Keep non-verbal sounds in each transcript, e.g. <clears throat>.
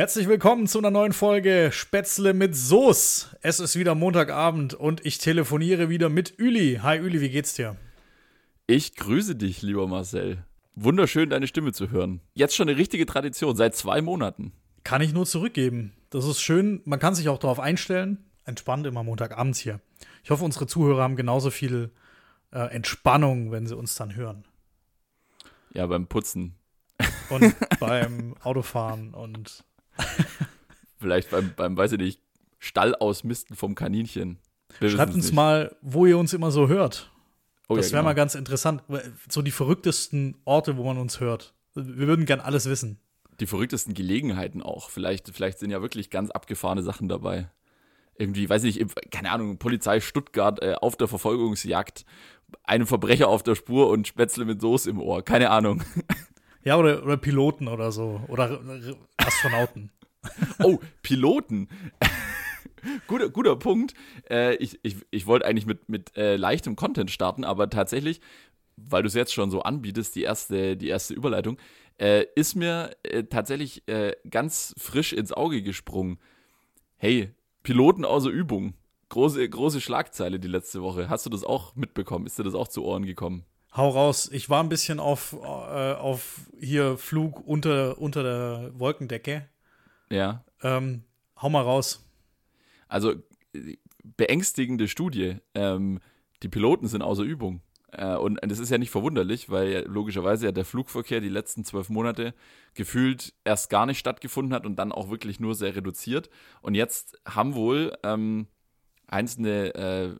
Herzlich willkommen zu einer neuen Folge Spätzle mit Soße. Es ist wieder Montagabend und ich telefoniere wieder mit Üli. Hi Üli, wie geht's dir? Ich grüße dich, lieber Marcel. Wunderschön, deine Stimme zu hören. Jetzt schon eine richtige Tradition, seit zwei Monaten. Kann ich nur zurückgeben. Das ist schön. Man kann sich auch darauf einstellen. Entspannt immer Montagabends hier. Ich hoffe, unsere Zuhörer haben genauso viel äh, Entspannung, wenn sie uns dann hören. Ja, beim Putzen. Und <laughs> beim Autofahren und <laughs> Vielleicht beim, beim, weiß ich nicht, Stall ausmisten vom Kaninchen. Wir Schreibt uns nicht. mal, wo ihr uns immer so hört. Oh, das ja, wäre genau. mal ganz interessant. So die verrücktesten Orte, wo man uns hört. Wir würden gern alles wissen. Die verrücktesten Gelegenheiten auch. Vielleicht, vielleicht sind ja wirklich ganz abgefahrene Sachen dabei. Irgendwie, weiß ich nicht, keine Ahnung, Polizei Stuttgart äh, auf der Verfolgungsjagd, einem Verbrecher auf der Spur und Spätzle mit Soße im Ohr. Keine Ahnung. <laughs> Ja, oder, oder Piloten oder so. Oder Astronauten. <laughs> oh, Piloten. <laughs> guter, guter Punkt. Äh, ich ich, ich wollte eigentlich mit, mit äh, leichtem Content starten, aber tatsächlich, weil du es jetzt schon so anbietest, die erste, die erste Überleitung, äh, ist mir äh, tatsächlich äh, ganz frisch ins Auge gesprungen. Hey, Piloten außer Übung. Große, große Schlagzeile die letzte Woche. Hast du das auch mitbekommen? Ist dir das auch zu Ohren gekommen? Hau raus. Ich war ein bisschen auf, äh, auf hier Flug unter, unter der Wolkendecke. Ja. Ähm, hau mal raus. Also, beängstigende Studie. Ähm, die Piloten sind außer Übung. Äh, und das ist ja nicht verwunderlich, weil logischerweise ja der Flugverkehr die letzten zwölf Monate gefühlt erst gar nicht stattgefunden hat und dann auch wirklich nur sehr reduziert. Und jetzt haben wohl ähm, einzelne äh,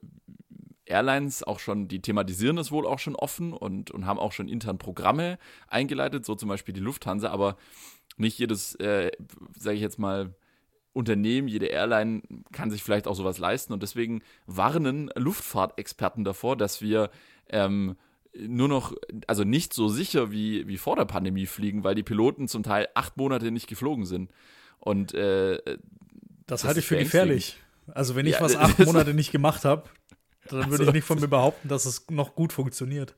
Airlines auch schon, die thematisieren das wohl auch schon offen und, und haben auch schon intern Programme eingeleitet, so zum Beispiel die Lufthansa, aber nicht jedes, äh, sage ich jetzt mal, Unternehmen, jede Airline kann sich vielleicht auch sowas leisten und deswegen warnen Luftfahrtexperten davor, dass wir ähm, nur noch, also nicht so sicher wie, wie vor der Pandemie fliegen, weil die Piloten zum Teil acht Monate nicht geflogen sind. Und äh, das, das halte ich für gefährlich. Also wenn ich ja, was <laughs> acht Monate nicht gemacht habe, dann würde also, ich nicht von mir behaupten, dass es noch gut funktioniert.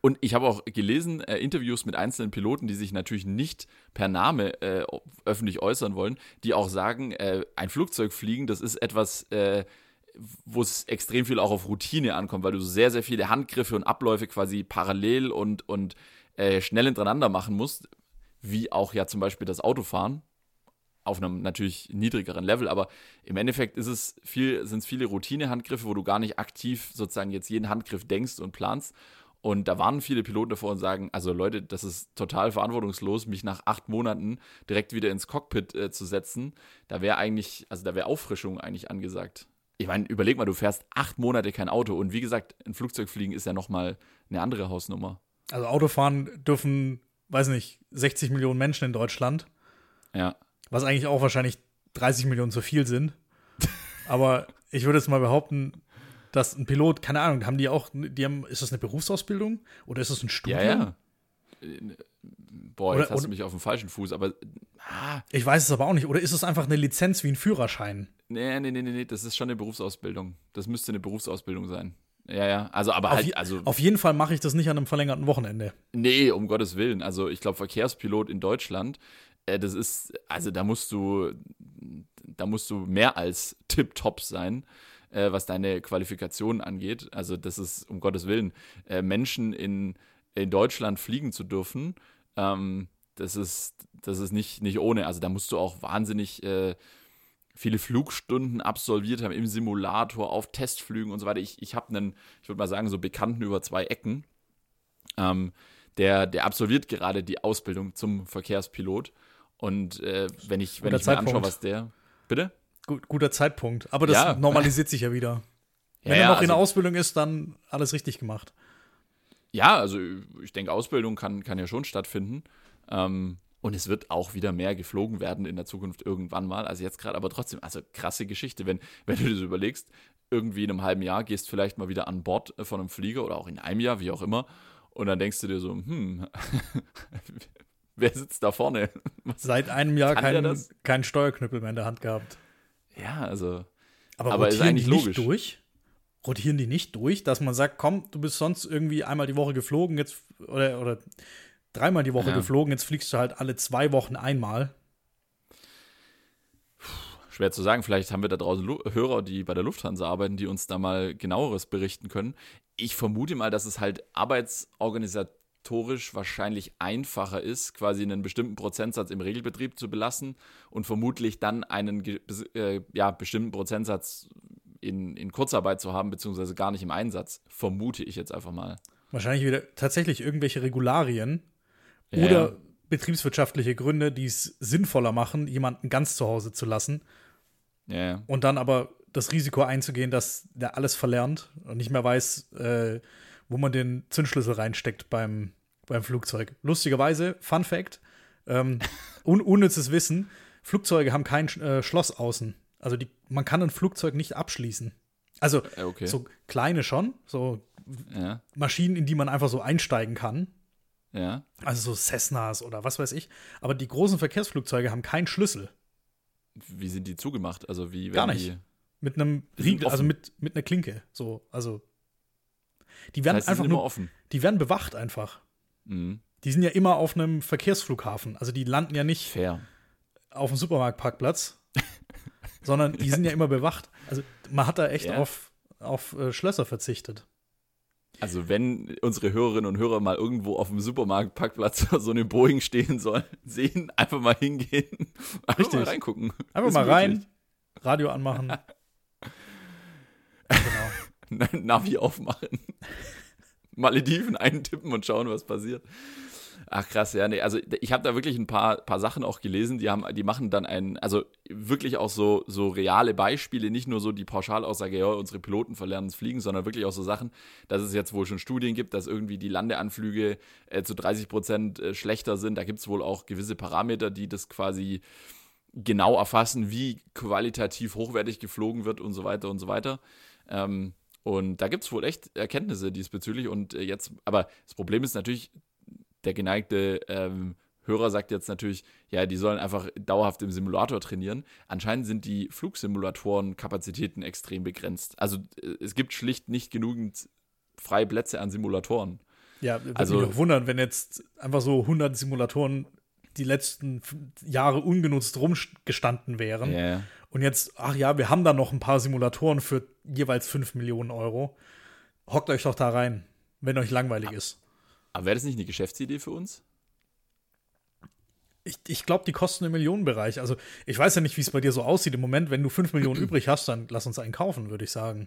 Und ich habe auch gelesen, äh, Interviews mit einzelnen Piloten, die sich natürlich nicht per Name äh, öffentlich äußern wollen, die auch sagen, äh, ein Flugzeug fliegen, das ist etwas, äh, wo es extrem viel auch auf Routine ankommt, weil du sehr, sehr viele Handgriffe und Abläufe quasi parallel und, und äh, schnell hintereinander machen musst, wie auch ja zum Beispiel das Autofahren auf einem natürlich niedrigeren Level, aber im Endeffekt ist es viel, sind es viele Routine-Handgriffe, wo du gar nicht aktiv sozusagen jetzt jeden Handgriff denkst und planst. Und da warnen viele Piloten davor und sagen, also Leute, das ist total verantwortungslos, mich nach acht Monaten direkt wieder ins Cockpit äh, zu setzen. Da wäre eigentlich, also da wäre Auffrischung eigentlich angesagt. Ich meine, überleg mal, du fährst acht Monate kein Auto und wie gesagt, ein Flugzeug fliegen ist ja nochmal eine andere Hausnummer. Also Autofahren dürfen, weiß nicht, 60 Millionen Menschen in Deutschland. Ja. Was eigentlich auch wahrscheinlich 30 Millionen zu viel sind. Aber ich würde jetzt mal behaupten, dass ein Pilot, keine Ahnung, haben die auch, die haben, ist das eine Berufsausbildung oder ist das ein Studium? Ja, ja. Boah, jetzt oder, hast du mich auf dem falschen Fuß, aber. Ah. Ich weiß es aber auch nicht. Oder ist es einfach eine Lizenz wie ein Führerschein? Nee, nee, nee, nee, nee, das ist schon eine Berufsausbildung. Das müsste eine Berufsausbildung sein. Ja, ja. Also, aber auf halt, also. Auf jeden Fall mache ich das nicht an einem verlängerten Wochenende. Nee, um Gottes Willen. Also, ich glaube, Verkehrspilot in Deutschland das ist, also da musst du, da musst du mehr als tip-top sein, äh, was deine Qualifikation angeht. Also das ist, um Gottes Willen, äh, Menschen in, in Deutschland fliegen zu dürfen, ähm, das ist, das ist nicht, nicht ohne. Also da musst du auch wahnsinnig äh, viele Flugstunden absolviert haben im Simulator, auf Testflügen und so weiter. Ich, ich habe einen, ich würde mal sagen, so Bekannten über zwei Ecken. Ähm, der, der absolviert gerade die Ausbildung zum Verkehrspilot. Und äh, wenn ich, wenn ich mir anschaue, was der. Bitte? Gut, guter Zeitpunkt. Aber das ja. normalisiert sich ja wieder. <laughs> Wenn ja, er noch also, in der Ausbildung ist, dann alles richtig gemacht. Ja, also ich denke, Ausbildung kann, kann ja schon stattfinden. Ähm, und es wird auch wieder mehr geflogen werden in der Zukunft irgendwann mal. Also jetzt gerade, aber trotzdem, also krasse Geschichte, wenn, wenn du das überlegst, irgendwie in einem halben Jahr gehst vielleicht mal wieder an Bord von einem Flieger oder auch in einem Jahr, wie auch immer. Und dann denkst du dir so, hm, <laughs> <laughs> wer sitzt da vorne? <laughs> Was, Seit einem Jahr keinen kein Steuerknüppel mehr in der Hand gehabt. Ja, also. Aber, aber rotieren die logisch. nicht durch? Rotieren die nicht durch, dass man sagt, komm, du bist sonst irgendwie einmal die Woche geflogen, jetzt oder, oder dreimal die Woche ja. geflogen, jetzt fliegst du halt alle zwei Wochen einmal. Schwer zu sagen, vielleicht haben wir da draußen Lu Hörer, die bei der Lufthansa arbeiten, die uns da mal genaueres berichten können. Ich vermute mal, dass es halt arbeitsorganisatorisch wahrscheinlich einfacher ist, quasi einen bestimmten Prozentsatz im Regelbetrieb zu belassen und vermutlich dann einen äh, ja, bestimmten Prozentsatz in, in Kurzarbeit zu haben, beziehungsweise gar nicht im Einsatz. Vermute ich jetzt einfach mal. Wahrscheinlich wieder tatsächlich irgendwelche Regularien ja, oder ja. betriebswirtschaftliche Gründe, die es sinnvoller machen, jemanden ganz zu Hause zu lassen. Ja. Und dann aber das Risiko einzugehen, dass der alles verlernt und nicht mehr weiß, äh, wo man den Zündschlüssel reinsteckt beim, beim Flugzeug. Lustigerweise, Fun Fact, ähm, <laughs> un unnützes Wissen, Flugzeuge haben kein äh, Schloss außen. Also die, man kann ein Flugzeug nicht abschließen. Also äh, okay. so kleine schon, so ja. Maschinen, in die man einfach so einsteigen kann. Ja. Also so Cessnas oder was weiß ich. Aber die großen Verkehrsflugzeuge haben keinen Schlüssel. Wie sind die zugemacht? Also wie Gar nicht. Die mit einem Riegel, also mit, mit einer Klinke. So, also. Die werden das heißt, einfach die nur, offen. die werden bewacht einfach. Mhm. Die sind ja immer auf einem Verkehrsflughafen. Also die landen ja nicht Fair. auf dem Supermarktparkplatz, <laughs> sondern die sind ja immer bewacht. Also man hat da echt Ja. auf, auf äh, Schlösser verzichtet. Also wenn unsere Hörerinnen und Hörer mal irgendwo auf dem Supermarktparkplatz <laughs> so eine Boeing stehen sollen, <laughs> sehen, einfach mal hingehen, einfach Richtig. mal reingucken. Einfach Ist mal möglich. rein, Radio anmachen. <laughs> Navi aufmachen. Malediven eintippen und schauen, was passiert. Ach krass, ja, nee, also ich habe da wirklich ein paar, paar Sachen auch gelesen, die haben, die machen dann einen, also wirklich auch so, so reale Beispiele, nicht nur so die Pauschalaussage, ja, unsere Piloten verlernen das Fliegen, sondern wirklich auch so Sachen, dass es jetzt wohl schon Studien gibt, dass irgendwie die Landeanflüge äh, zu 30 Prozent äh, schlechter sind. Da gibt es wohl auch gewisse Parameter, die das quasi genau erfassen, wie qualitativ hochwertig geflogen wird und so weiter und so weiter. Ähm, und da gibt es wohl echt Erkenntnisse diesbezüglich. Und äh, jetzt, aber das Problem ist natürlich, der geneigte ähm, Hörer sagt jetzt natürlich, ja, die sollen einfach dauerhaft im Simulator trainieren. Anscheinend sind die Flugsimulatoren-Kapazitäten extrem begrenzt. Also äh, es gibt schlicht nicht genügend freie Plätze an Simulatoren. Ja, würde Also- mich auch wundern, wenn jetzt einfach so 100 Simulatoren die letzten Jahre ungenutzt rumgestanden wären. Ja. Und jetzt, ach ja, wir haben da noch ein paar Simulatoren für jeweils 5 Millionen Euro. Hockt euch doch da rein, wenn euch langweilig ist. Aber wäre das nicht eine Geschäftsidee für uns? Ich, ich glaube, die kosten im Millionenbereich. Also, ich weiß ja nicht, wie es bei dir so aussieht im Moment. Wenn du 5 <clears throat> Millionen übrig hast, dann lass uns einen kaufen, würde ich sagen.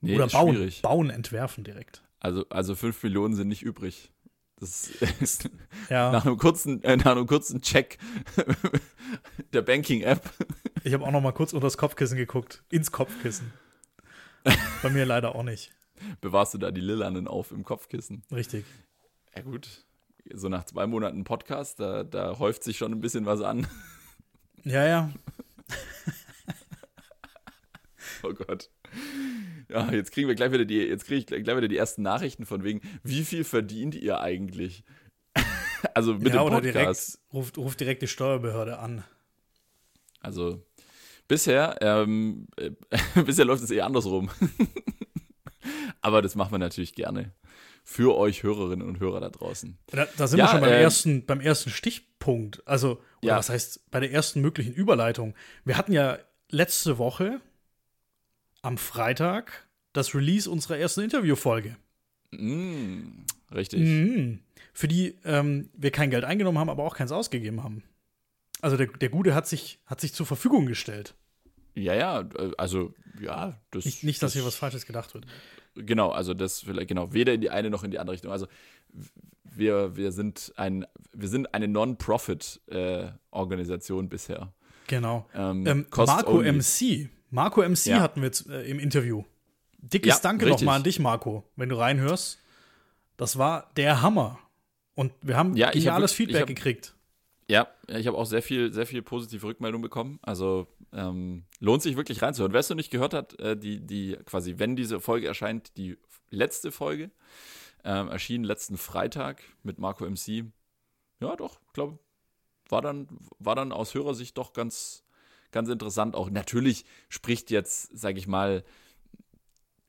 Nee, Oder bauen, schwierig. bauen, entwerfen direkt. Also, also 5 Millionen sind nicht übrig. Das <laughs> ist Ja, nach einem kurzen, äh, nach einem kurzen Check <laughs> der Banking-App. ich habe auch noch mal kurz unter das Kopfkissen geguckt. Ins Kopfkissen. bei mir leider auch nicht. Bewahrst du da die Lilanen auf im Kopfkissen? Richtig. Ja, gut. So nach zwei Monaten Podcast, da, da häuft sich schon ein bisschen was an. Ja, ja. Oh Gott. Ja, jetzt kriegen wir gleich wieder die, jetzt kriege ich gleich wieder die ersten Nachrichten von wegen, wie viel verdient ihr eigentlich? <laughs> Also mit ja, dem oder Podcast. direkt, ruft, ruft direkt die Steuerbehörde an. Also bisher, ähm, äh, <laughs> bisher läuft es eher andersrum. <laughs> Aber das machen wir natürlich gerne. Für euch Hörerinnen und Hörer da draußen. Da, da sind Ja, wir schon beim, äh, ersten, beim ersten Stichpunkt. Also, Ja. was heißt, bei der ersten möglichen Überleitung. Wir hatten ja letzte Woche am Freitag das Release unserer ersten Interviewfolge. Mm, richtig. Mhm. Für die ähm, wir kein Geld eingenommen haben, aber auch keins ausgegeben haben. Also der, der Gute hat sich, hat sich zur Verfügung gestellt. Ja, ja, äh, also ja, das. Nicht, nicht dass das, hier was Falsches gedacht wird. Genau, also das vielleicht, genau, weder in die eine noch in die andere Richtung. Also wir, wir sind ein, wir sind eine Non-Profit-Organisation bisher. Genau. Ähm, Ähm, Marco only. MC. Marco MC Ja. hatten wir jetzt, äh, im Interview. Dickes Ja, Danke nochmal an dich, Marco, wenn du reinhörst. Das war der Hammer. Und wir haben Ja, ich hab ich Feedback hab- gekriegt. Ja, ich habe auch sehr viel, sehr viel positive Rückmeldung bekommen. Also ähm, lohnt sich wirklich reinzuhören. Wer es noch nicht gehört hat, äh, die, die quasi, wenn diese Folge erscheint, die letzte Folge, ähm, erschien letzten Freitag mit Marco MC. Ja, doch, glaube, war dann, war dann aus Hörersicht doch ganz, ganz interessant. Auch natürlich spricht jetzt, sage ich mal,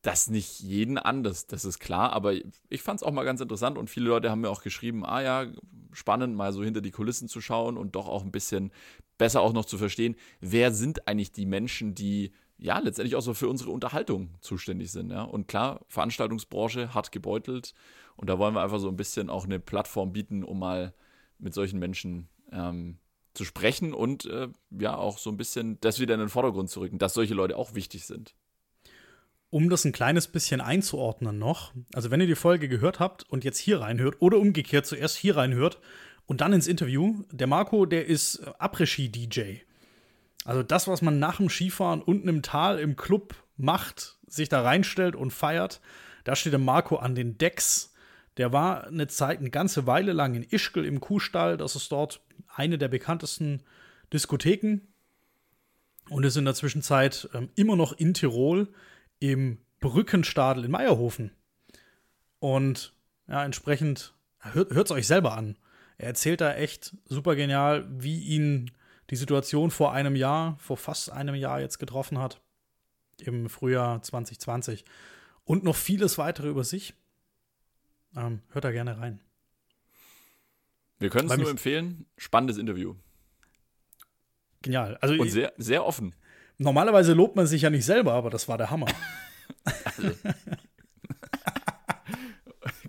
das nicht jeden an, das, das ist klar, aber ich fand es auch mal ganz interessant und viele Leute haben mir auch geschrieben, ah ja, spannend, mal so hinter die Kulissen zu schauen und doch auch ein bisschen besser auch noch zu verstehen, wer sind eigentlich die Menschen, die ja letztendlich auch so für unsere Unterhaltung zuständig sind. Ja? Und klar, Veranstaltungsbranche hart gebeutelt und da wollen wir einfach so ein bisschen auch eine Plattform bieten, um mal mit solchen Menschen ähm, zu sprechen und äh, ja auch so ein bisschen das wieder in den Vordergrund zu rücken, dass solche Leute auch wichtig sind um das ein kleines bisschen einzuordnen noch, also wenn ihr die Folge gehört habt und jetzt hier reinhört oder umgekehrt zuerst hier reinhört und dann ins Interview, der Marco, der ist Après-Ski-DJ. Also das, was man nach dem Skifahren unten im Tal im Club macht, sich da reinstellt und feiert, da steht der Marco an den Decks. Der war eine Zeit, eine ganze Weile lang in Ischgl im Kuhstall. Das ist dort eine der bekanntesten Diskotheken. Und ist in der Zwischenzeit ähm, immer noch in Tirol im Brückenstadel in Meierhofen. Und ja, entsprechend, hört es euch selber an. Er erzählt da echt super genial, wie ihn die Situation vor einem Jahr, vor fast einem Jahr jetzt getroffen hat. Im Frühjahr 2020. Und noch vieles weitere über sich. Ähm, hört da gerne rein. Wir können es nur empfehlen. Spannendes Interview. Genial. Also, Und sehr, sehr offen. Normalerweise lobt man sich ja nicht selber, aber das war der Hammer. Also. <laughs>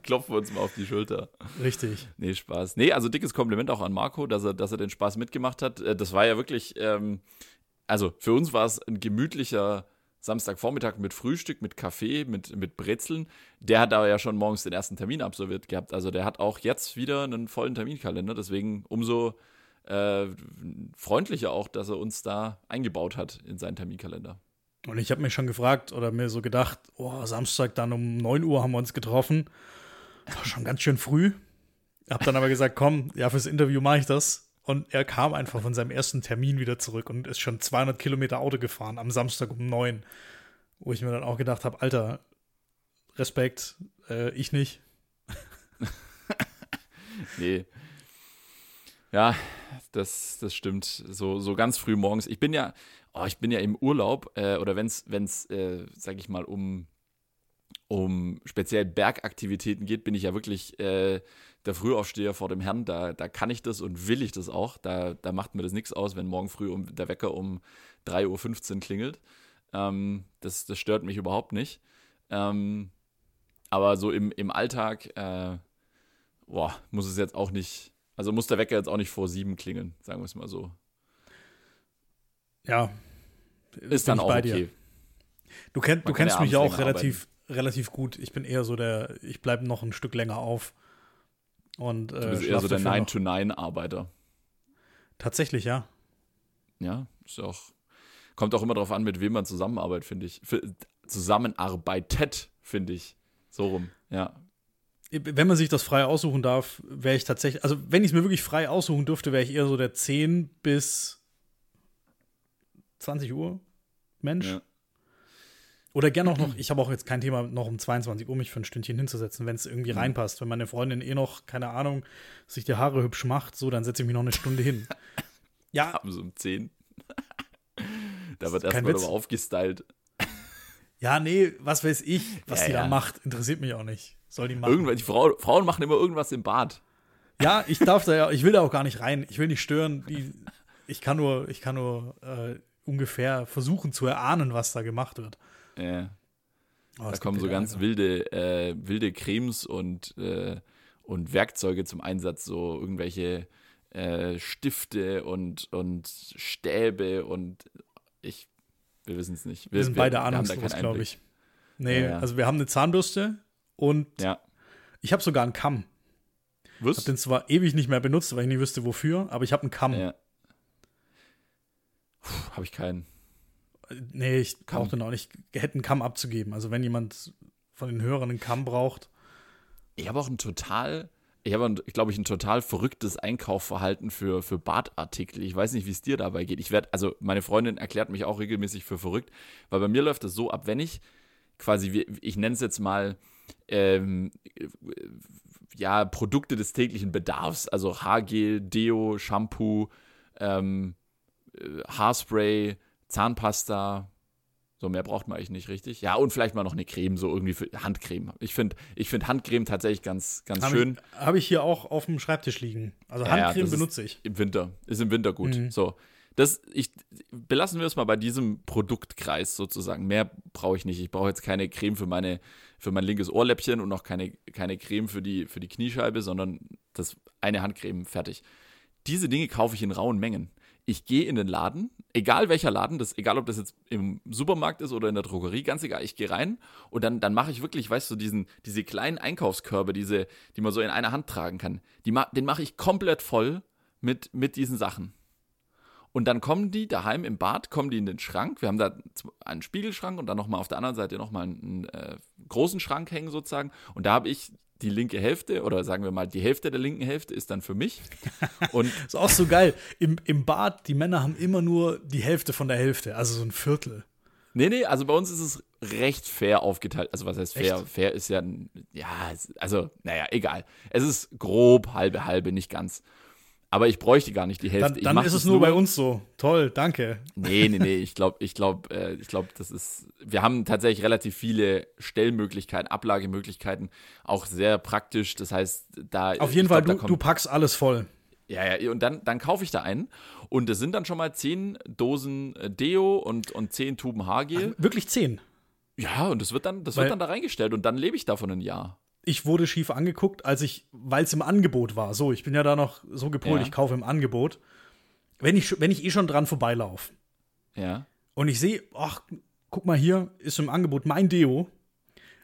Klopfen wir uns mal auf die Schulter. Richtig. Nee, Spaß. Nee, also dickes Kompliment auch an Marco, dass er, dass er den Spaß mitgemacht hat. Äh, das war ja wirklich, ähm, also für uns war es ein gemütlicher Samstagvormittag mit Frühstück, mit Kaffee, mit, mit Brezeln. Der hat aber ja schon morgens den ersten Termin absolviert gehabt. Also der hat auch jetzt wieder einen vollen Terminkalender. Deswegen umso äh, freundlicher auch, dass er uns da eingebaut hat in seinen Terminkalender. Und ich habe mich schon gefragt oder mir so gedacht, oh, Samstag dann um 9 Uhr haben wir uns getroffen. War schon ganz schön früh. Hab dann aber gesagt, komm, ja, fürs Interview mache ich das. Und er kam einfach von seinem ersten Termin wieder zurück und ist schon 200 Kilometer Auto gefahren am Samstag um 9. Wo ich mir dann auch gedacht habe, Alter, Respekt, äh, ich nicht. <laughs> nee, ja, das, das stimmt. So, so ganz früh morgens. Ich bin ja, oh, ich bin ja im Urlaub, äh, oder wenn es, äh, sag ich mal, um, um speziell Bergaktivitäten geht, bin ich ja wirklich äh, der Frühaufsteher vor dem Herrn. Da, da kann ich das und will ich das auch. Da, da macht mir das nichts aus, wenn morgen früh um, der Wecker um 3.15 Uhr klingelt. Ähm, das, das stört mich überhaupt nicht. Ähm, aber so im, im Alltag, äh, boah, muss es jetzt auch nicht also muss der Wecker jetzt auch nicht vor sieben klingeln, sagen wir es mal so. Ja. Ist dann auch okay. Du, kenn, du kennst mich ja auch relativ, relativ gut. Ich bin eher so der, ich bleibe noch ein Stück länger auf. Und, äh, du bist eher so der 9-to-9-Arbeiter. Tatsächlich, ja. Ja, ist auch, kommt auch immer darauf an, mit wem man zusammenarbeitet, finde ich. Für, zusammenarbeitet, finde ich. So rum, ja wenn man sich das frei aussuchen darf, wäre ich tatsächlich, also wenn ich es mir wirklich frei aussuchen dürfte, wäre ich eher so der 10 bis 20 Uhr Mensch. Ja. Oder gerne auch noch, <clears throat> ich habe auch jetzt kein Thema, noch um 22 Uhr mich für ein Stündchen hinzusetzen, wenn es irgendwie mhm. reinpasst. Wenn meine Freundin eh noch, keine Ahnung, sich die Haare hübsch macht, so, dann setze ich mich noch eine Stunde hin. <laughs> ja. Haben sie um 10. <laughs> da wird erstmal aber aufgestylt. Ja, nee, was weiß ich, was ja, die ja. da macht, interessiert mich auch nicht. Soll die machen. Irgendwann, die Frau, Frauen machen immer irgendwas im Bad. Ja, ich darf da <laughs> ja, ich will da auch gar nicht rein. Ich will nicht stören. Die, ich kann nur, ich kann nur äh, ungefähr versuchen zu erahnen, was da gemacht wird. Ja. Oh, da kommen so ganz wilde, äh, wilde Cremes und, äh, und Werkzeuge zum Einsatz, so irgendwelche äh, Stifte und, und Stäbe und ich wir wissen es nicht. Wir, wir, sind beide ahnungslos, glaube ich. Nee, ja, also wir haben eine Zahnbürste und ja. ich habe sogar einen Kamm. Ich habe den zwar ewig nicht mehr benutzt, weil ich nie wüsste, wofür, aber ich habe einen Kamm. Ja. Habe ich keinen. Nee, ich brauchte noch nicht. Hätte einen Kamm abzugeben. Also wenn jemand von den Hörern einen Kamm braucht. Ich habe auch einen total ich habe, glaube ich, ein total verrücktes Einkaufverhalten für, für Badartikel. Ich weiß nicht, wie es dir dabei geht. Ich werde, also meine Freundin erklärt mich auch regelmäßig für verrückt, weil bei mir läuft es so ab, wenn ich quasi, ich nenne es jetzt mal, ähm, ja, Produkte des täglichen Bedarfs, also Haargel, Deo, Shampoo, ähm, äh, Haarspray, Zahnpasta, So mehr braucht man eigentlich nicht richtig. Ja, und vielleicht mal noch eine Creme, so irgendwie für Handcreme. Ich finde ich find Handcreme tatsächlich ganz, ganz Habe schön. ich, hab ich hier auch auf dem Schreibtisch liegen. Also Ja, ja, Handcreme ist benutze ich. Im Winter. Ist im Winter gut. Mhm. So. Das, ich, belassen wir es mal bei diesem Produktkreis sozusagen. Mehr brauche ich nicht. Ich brauche jetzt keine Creme für, meine, für mein linkes Ohrläppchen und auch keine, keine Creme für die, für die Kniescheibe, sondern das eine Handcreme fertig. Diese Dinge kaufe ich in rauen Mengen. Ich gehe in den Laden, egal welcher Laden, das, egal ob das jetzt im Supermarkt ist oder in der Drogerie, ganz egal, ich gehe rein und dann, dann mache ich wirklich, weißt du, diesen, diese kleinen Einkaufskörbe, diese, die man so in einer Hand tragen kann, die, den mache ich komplett voll mit, mit diesen Sachen. Und dann kommen die daheim im Bad, kommen die in den Schrank. Wir haben da einen Spiegelschrank und dann nochmal auf der anderen Seite nochmal einen, äh, großen Schrank hängen sozusagen. Und da habe ich die linke Hälfte oder sagen wir mal die Hälfte der linken Hälfte ist dann für mich. Und <laughs> Ist auch so geil. Im, Im Bad, die Männer haben immer nur die Hälfte von der Hälfte, also so ein Viertel. nee, nee, also bei uns ist es recht fair aufgeteilt. Also was heißt fair? Echt? Fair ist ja, ja, also naja, egal. Es ist grob halbe halbe, nicht ganz. Aber ich bräuchte gar nicht die Hälfte. Dann, dann ist es das nur bei uns so. Toll, danke. Nee, nee, nee, <laughs> ich glaube, ich glaube, äh, ich glaube, das ist, wir haben tatsächlich relativ viele Stellmöglichkeiten, Ablagemöglichkeiten, auch sehr praktisch. Das heißt, da. Auf jeden Fall, glaub, du, du packst alles voll. Ja, ja, und dann, dann kaufe ich da einen und es sind dann schon mal zehn Dosen äh, Deo und, und zehn Tuben Haargel. Wirklich zehn. Ja, und das wird dann, das Weil- wird dann da reingestellt und dann lebe ich davon ein Jahr. Ich wurde schief angeguckt, als ich, weil es im Angebot war. So, ich bin ja da noch so gepolt, Ja. ich kaufe im Angebot. Wenn ich, wenn ich eh schon dran vorbeilaufe Ja. und ich sehe, ach, guck mal hier, ist im Angebot mein Deo.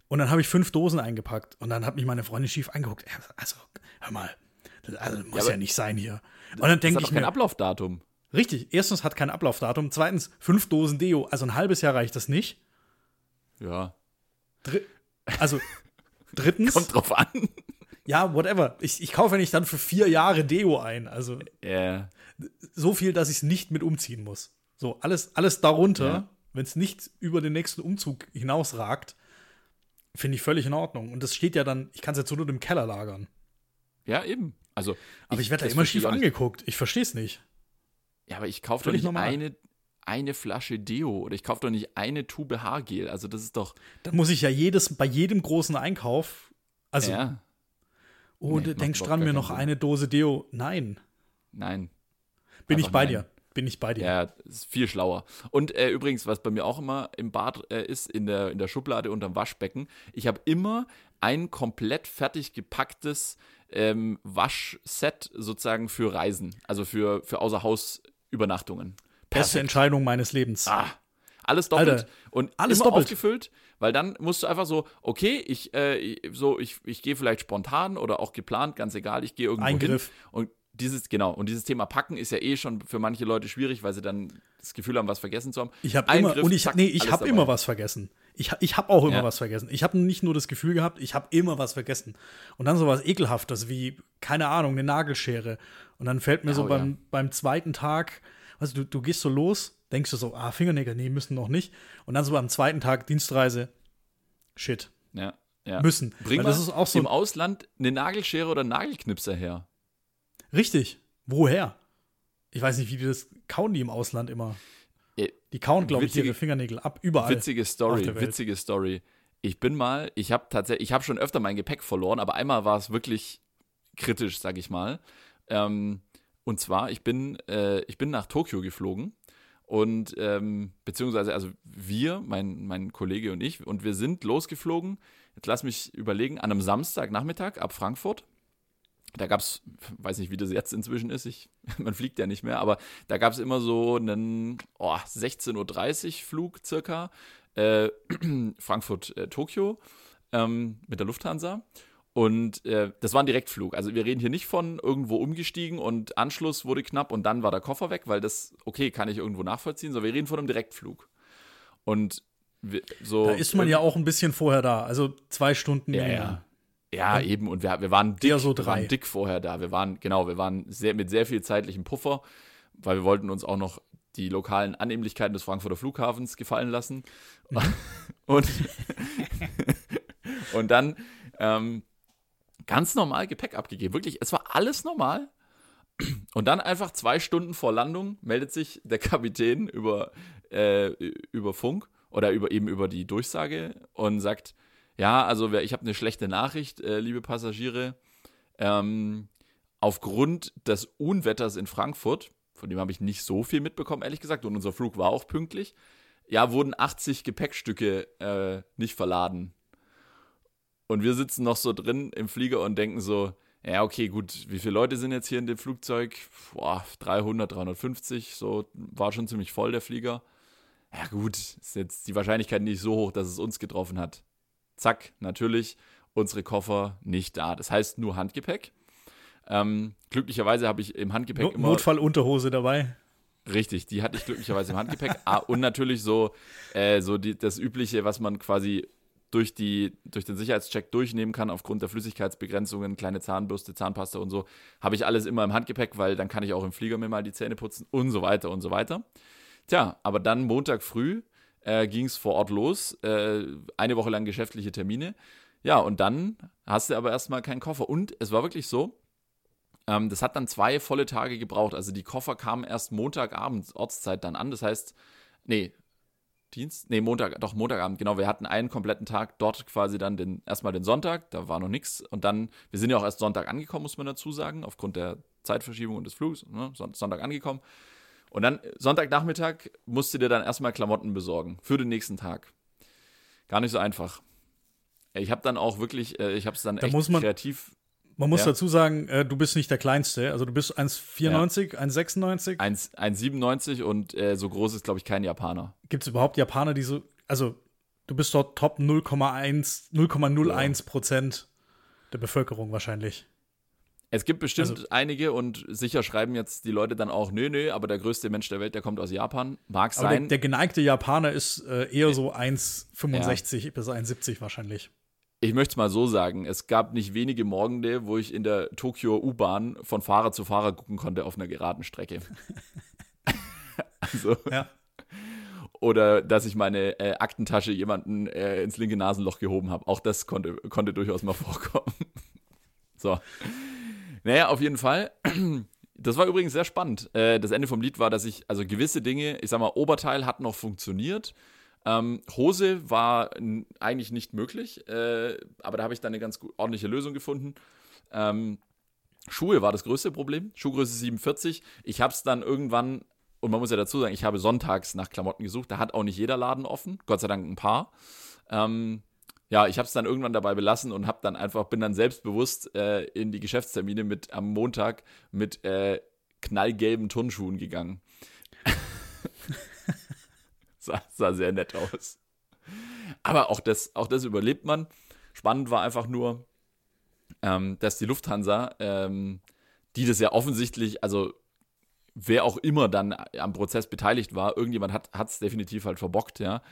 Und dann habe ich fünf Dosen eingepackt. Und dann hat mich meine Freundin schief angeguckt. Ja, Also, hör mal, das also, muss ja, aber nicht sein hier. Und dann denke hat ich doch kein mir, Ablaufdatum. richtig, erstens hat kein Ablaufdatum. Zweitens, fünf Dosen Deo, also ein halbes Jahr reicht das nicht. Ja. Dr also, drittens, Kommt drauf an. ja, whatever. Ich, ich kaufe nicht dann für vier Jahre Deo ein. Also, Ja. so viel, dass ich es nicht mit umziehen muss. So, alles, alles darunter, Ja. wenn es nicht über den nächsten Umzug hinausragt, finde ich völlig in Ordnung. Und das steht ja dann, ich kann es jetzt nur im Keller lagern. Ja, eben. Also. Aber ich, werde da immer schief ich angeguckt. Ich verstehe es nicht. Ja, aber ich kaufe doch nicht eine, eine Flasche Deo oder ich kaufe doch nicht eine Tube Haargel. Also das ist doch. Dann muss ich ja jedes, bei jedem großen Einkauf, also, ja, oh, Nee, denkst dran, mir noch Sinn. eine Dose Deo. Nein, nein. bin Einfach ich bei nein. dir. Bin ich bei dir. Ja, ist viel schlauer. Und äh, übrigens, was bei mir auch immer im Bad äh, ist, in der, in der Schublade unterm Waschbecken, ich habe immer ein komplett fertig gepacktes ähm, Waschset sozusagen für Reisen, also für, für Außerhausübernachtungen. Beste Entscheidung meines Lebens. Ah, alles doppelt Alter, und alles immer doppelt. aufgefüllt, weil dann musst du einfach so, okay, ich, äh, so, ich, ich gehe vielleicht spontan oder auch geplant, ganz egal, ich gehe irgendwo Eingriff. hin und dieses, genau, und dieses Thema Packen ist ja eh schon für manche Leute schwierig, weil sie dann das Gefühl haben, was vergessen zu haben. Ich habe immer und ich zack, nee, ich habe immer was vergessen. Ich, ich habe auch immer Ja. was vergessen. Ich habe nicht nur das Gefühl gehabt, ich habe immer was vergessen. Und dann so was ekelhaftes wie keine Ahnung, eine Nagelschere und dann fällt mir so Oh, beim ja. beim zweiten Tag, also du, du gehst so los, denkst du so, ah Fingernägel, nee, müssen noch nicht und dann so beim zweiten Tag Dienstreise shit, Ja, ja. müssen. Bring das ist auch so im Ausland eine Nagelschere oder Nagelknipser her. richtig. Woher? Ich weiß nicht, wie die das kauen die im Ausland immer. Äh, Die kauen, glaube ich, ihre Fingernägel ab überall. Witzige Story, witzige Story. Ich bin mal, ich habe tatsächlich, ich habe schon öfter mein Gepäck verloren, aber einmal war es wirklich kritisch, sag ich mal. Ähm, und zwar, ich bin, äh, ich bin nach Tokio geflogen und ähm, beziehungsweise, also wir, mein, mein Kollege und ich, und wir sind losgeflogen. Jetzt lass mich überlegen, an einem Samstagnachmittag ab Frankfurt. Da gab es, weiß nicht, wie das jetzt inzwischen ist, ich, <laughs> man fliegt ja nicht mehr, aber da gab es immer so einen oh, 16.30 Uhr Flug circa, äh, <clears throat> Frankfurt-Tokio ähm, mit der Lufthansa. Und äh, das war ein Direktflug. Also wir reden hier nicht von irgendwo umgestiegen und Anschluss wurde knapp und dann war der Koffer weg, weil das, okay, kann ich irgendwo nachvollziehen, sondern wir reden von einem Direktflug. Und wir, so. Da ist man ja auch ein bisschen vorher da, also zwei Stunden Ja, ja. Ja, eben. Und wir, wir waren dick, so wir waren dick vorher da. Wir waren, genau, wir waren sehr, mit sehr viel zeitlichem Puffer, weil wir wollten uns auch noch die lokalen Annehmlichkeiten des Frankfurter Flughafens gefallen lassen. Mhm. <laughs> Und, <laughs> und dann ähm, ganz normal Gepäck abgegeben. Wirklich, es war alles normal. <clears throat> Und dann einfach zwei Stunden vor Landung meldet sich der <laughs> Kapitän über, äh, über Funk oder über, eben über die Durchsage und sagt, ja, also ich habe eine schlechte Nachricht, äh, liebe Passagiere. Ähm, aufgrund des Unwetters in Frankfurt, von dem habe ich nicht so viel mitbekommen, ehrlich gesagt, und unser Flug war auch pünktlich, ja, wurden 80 Gepäckstücke äh, nicht verladen. Und wir sitzen noch so drin im Flieger und denken so, ja, okay, gut, wie viele Leute sind jetzt hier in dem Flugzeug? Boah, 300, 350, so war schon ziemlich voll der Flieger. Ja, gut, ist jetzt die Wahrscheinlichkeit nicht so hoch, dass es uns getroffen hat. Zack, natürlich, unsere Koffer nicht da. Das heißt nur Handgepäck. Ähm, glücklicherweise habe ich im Handgepäck no immer. Notfallunterhose dabei. Richtig, die hatte ich glücklicherweise im Handgepäck. ah, und natürlich so, äh, so die, das Übliche, was man quasi durch, die, durch den Sicherheitscheck durchnehmen kann, aufgrund der Flüssigkeitsbegrenzungen, kleine Zahnbürste, Zahnpasta und so, habe ich alles immer im Handgepäck, weil dann kann ich auch im Flieger mir mal die Zähne putzen und so weiter und so weiter. Tja, aber dann Montag früh äh, ging es vor Ort los, äh, eine Woche lang geschäftliche Termine. Ja, und dann hast du aber erstmal keinen Koffer. Und es war wirklich so, ähm, das hat dann zwei volle Tage gebraucht. Also die Koffer kamen erst Montagabend Ortszeit dann an. Das heißt, nee, Dienst, nee, Montag, doch Montagabend, genau. Wir hatten einen kompletten Tag dort quasi dann den, erstmal den Sonntag, da war noch nichts. Und dann, wir sind ja auch erst Sonntag angekommen, muss man dazu sagen, aufgrund der Zeitverschiebung und des Flugs, ne? Sonntag angekommen. Und dann Sonntagnachmittag musst du dir dann erstmal Klamotten besorgen für den nächsten Tag. Gar nicht so einfach. Ich habe dann auch wirklich, äh, ich habe es dann Da echt kreativ Man muss Ja. dazu sagen, äh, du bist nicht der Kleinste. Also du bist 1,94, 1,96. 1 1,97 und äh, so groß ist, glaube ich, kein Japaner. Gibt es überhaupt Japaner, die so. Also du bist dort Top 0,1, 0,01 Prozent der Bevölkerung wahrscheinlich. Es gibt bestimmt Also- einige und sicher schreiben jetzt die Leute dann auch, nö, nö, aber der größte Mensch der Welt, der kommt aus Japan. Mag Aber der, sein. der geneigte Japaner ist äh, eher so 1,65 bis 1,70 wahrscheinlich. Ich möchte es mal so sagen, es gab nicht wenige Morgende, wo ich in der Tokio U-Bahn von Fahrer zu Fahrer gucken konnte auf einer geraden Strecke. <laughs> also, Ja. oder dass ich meine äh, Aktentasche jemanden äh, ins linke Nasenloch gehoben habe. Auch das konnte, konnte durchaus mal <laughs> vorkommen. so. Naja, auf jeden Fall. <clears throat> Das war übrigens sehr spannend. Äh, das Ende vom Lied war, dass ich, also gewisse Dinge, ich sag mal, Oberteil hat noch funktioniert. Ähm, Hose war eigentlich nicht möglich, äh, aber da habe ich dann eine ganz ordentliche Lösung gefunden. Ähm, Schuhe war das größte Problem. Schuhgröße 47. Ich habe es dann irgendwann, und man muss ja dazu sagen, ich habe sonntags nach Klamotten gesucht. Da hat auch nicht jeder Laden offen. Gott sei Dank ein paar. Ähm, ja, ich habe es dann irgendwann dabei belassen und habe dann einfach, bin dann selbstbewusst äh, in die Geschäftstermine mit am Montag mit äh, knallgelben Turnschuhen gegangen. <laughs> sah, sah sehr nett aus. Aber auch das, auch das überlebt man. Spannend war einfach nur, ähm, dass die Lufthansa, ähm, die das ja offensichtlich, also wer auch immer dann am Prozess beteiligt war, irgendjemand hat es definitiv halt verbockt, ja.